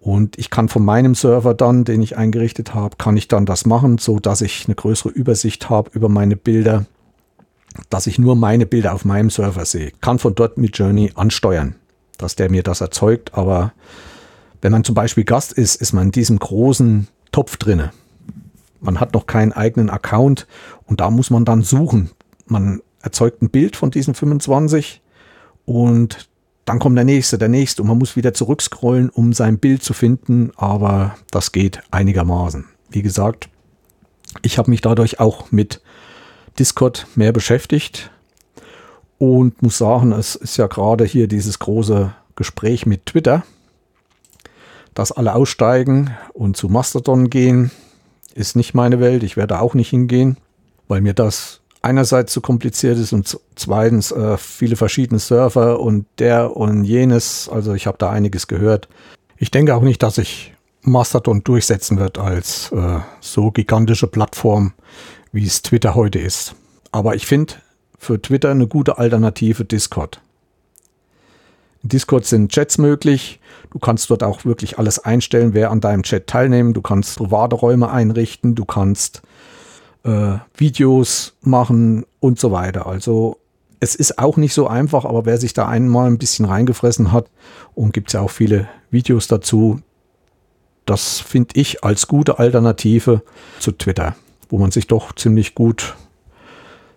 A: Und ich kann von meinem Server dann, den ich eingerichtet habe, kann ich dann das machen, so dass ich eine größere Übersicht habe über meine Bilder, dass ich nur meine Bilder auf meinem Server sehe. Kann von dort mit Journey ansteuern, dass der mir das erzeugt. Aber wenn man zum Beispiel Gast ist, ist man in diesem großen Topf drinne. Man hat noch keinen eigenen Account und da muss man dann suchen. Man erzeugt ein Bild von diesen 25 und dann kommt der nächste, der nächste und man muss wieder zurückscrollen, um sein Bild zu finden, aber das geht einigermaßen. Wie gesagt, ich habe mich dadurch auch mit Discord mehr beschäftigt und muss sagen, es ist ja gerade hier dieses große Gespräch mit Twitter, dass alle aussteigen und zu Mastodon gehen, ist nicht meine Welt. Ich werde auch nicht hingehen, weil mir das einerseits zu kompliziert ist und zweitens äh, viele verschiedene Server und der und jenes. Also ich habe da einiges gehört. Ich denke auch nicht, dass sich Mastodon durchsetzen wird als äh, so gigantische Plattform, wie es Twitter heute ist. Aber ich finde für Twitter eine gute Alternative Discord. In Discord sind Chats möglich. Du kannst dort auch wirklich alles einstellen, wer an deinem Chat teilnehmen. Du kannst private einrichten. Du kannst äh, Videos machen und so weiter. Also es ist auch nicht so einfach, aber wer sich da einmal ein bisschen reingefressen hat und gibt es ja auch viele Videos dazu, das finde ich als gute Alternative zu Twitter, wo man sich doch ziemlich gut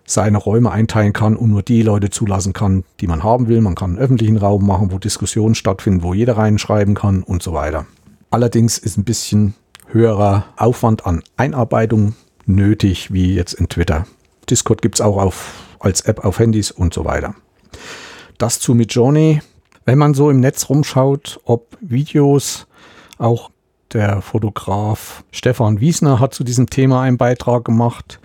A: seine Räume einteilen kann und nur die Leute zulassen kann, die man haben will. Man kann einen öffentlichen Raum machen, wo Diskussionen stattfinden, wo jeder reinschreiben kann und so weiter. Allerdings ist ein bisschen höherer Aufwand an Einarbeitung nötig wie jetzt in Twitter. Discord gibt es auch auf, als App auf Handys und so weiter. Das zu Midjourney. Wenn man so im Netz rumschaut, ob Videos, auch der Fotograf Stefan Wiesner hat zu diesem Thema einen Beitrag gemacht.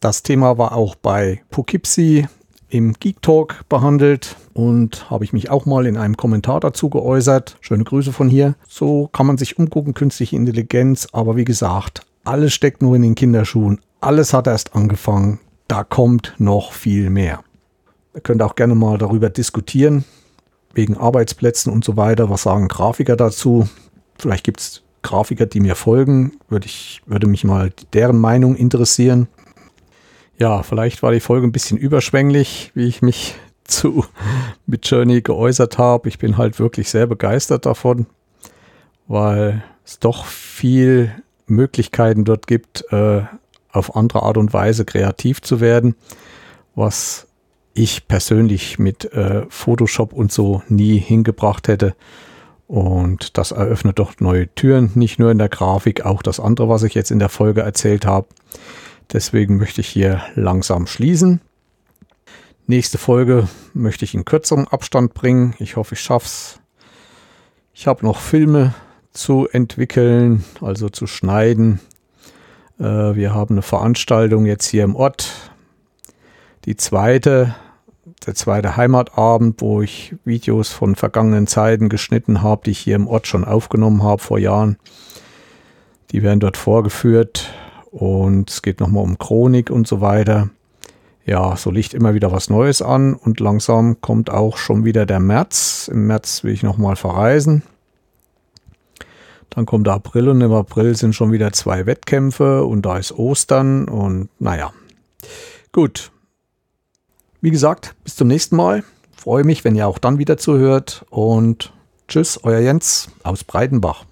A: Das Thema war auch bei Poughkeepsie im Geek Talk behandelt und habe ich mich auch mal in einem Kommentar dazu geäußert. Schöne Grüße von hier. So kann man sich umgucken, künstliche Intelligenz, aber wie gesagt, alles steckt nur in den Kinderschuhen. Alles hat erst angefangen. Da kommt noch viel mehr. Ihr könnt auch gerne mal darüber diskutieren, wegen Arbeitsplätzen und so weiter. Was sagen Grafiker dazu? Vielleicht gibt es Grafiker, die mir folgen. Würde, ich, würde mich mal deren Meinung interessieren. Ja, vielleicht war die Folge ein bisschen überschwänglich, wie ich mich zu mit Journey geäußert habe. Ich bin halt wirklich sehr begeistert davon, weil es doch viel Möglichkeiten dort gibt, äh, auf andere Art und Weise kreativ zu werden, was ich persönlich mit äh, Photoshop und so nie hingebracht hätte. Und das eröffnet doch neue Türen, nicht nur in der Grafik, auch das andere, was ich jetzt in der Folge erzählt habe. Deswegen möchte ich hier langsam schließen. Nächste Folge möchte ich in kürzerem Abstand bringen. Ich hoffe, ich schaff's. Ich habe noch Filme zu entwickeln, also zu schneiden. Äh, wir haben eine Veranstaltung jetzt hier im Ort. Die zweite, der zweite Heimatabend, wo ich Videos von vergangenen Zeiten geschnitten habe, die ich hier im Ort schon aufgenommen habe vor Jahren. Die werden dort vorgeführt und es geht nochmal um Chronik und so weiter ja, so liegt immer wieder was Neues an und langsam kommt auch schon wieder der März. Im März will ich nochmal verreisen. Dann kommt der April und im April sind schon wieder zwei Wettkämpfe und da ist Ostern und naja. Gut. Wie gesagt, bis zum nächsten Mal. Freue mich, wenn ihr auch dann wieder zuhört und tschüss, euer Jens aus Breitenbach.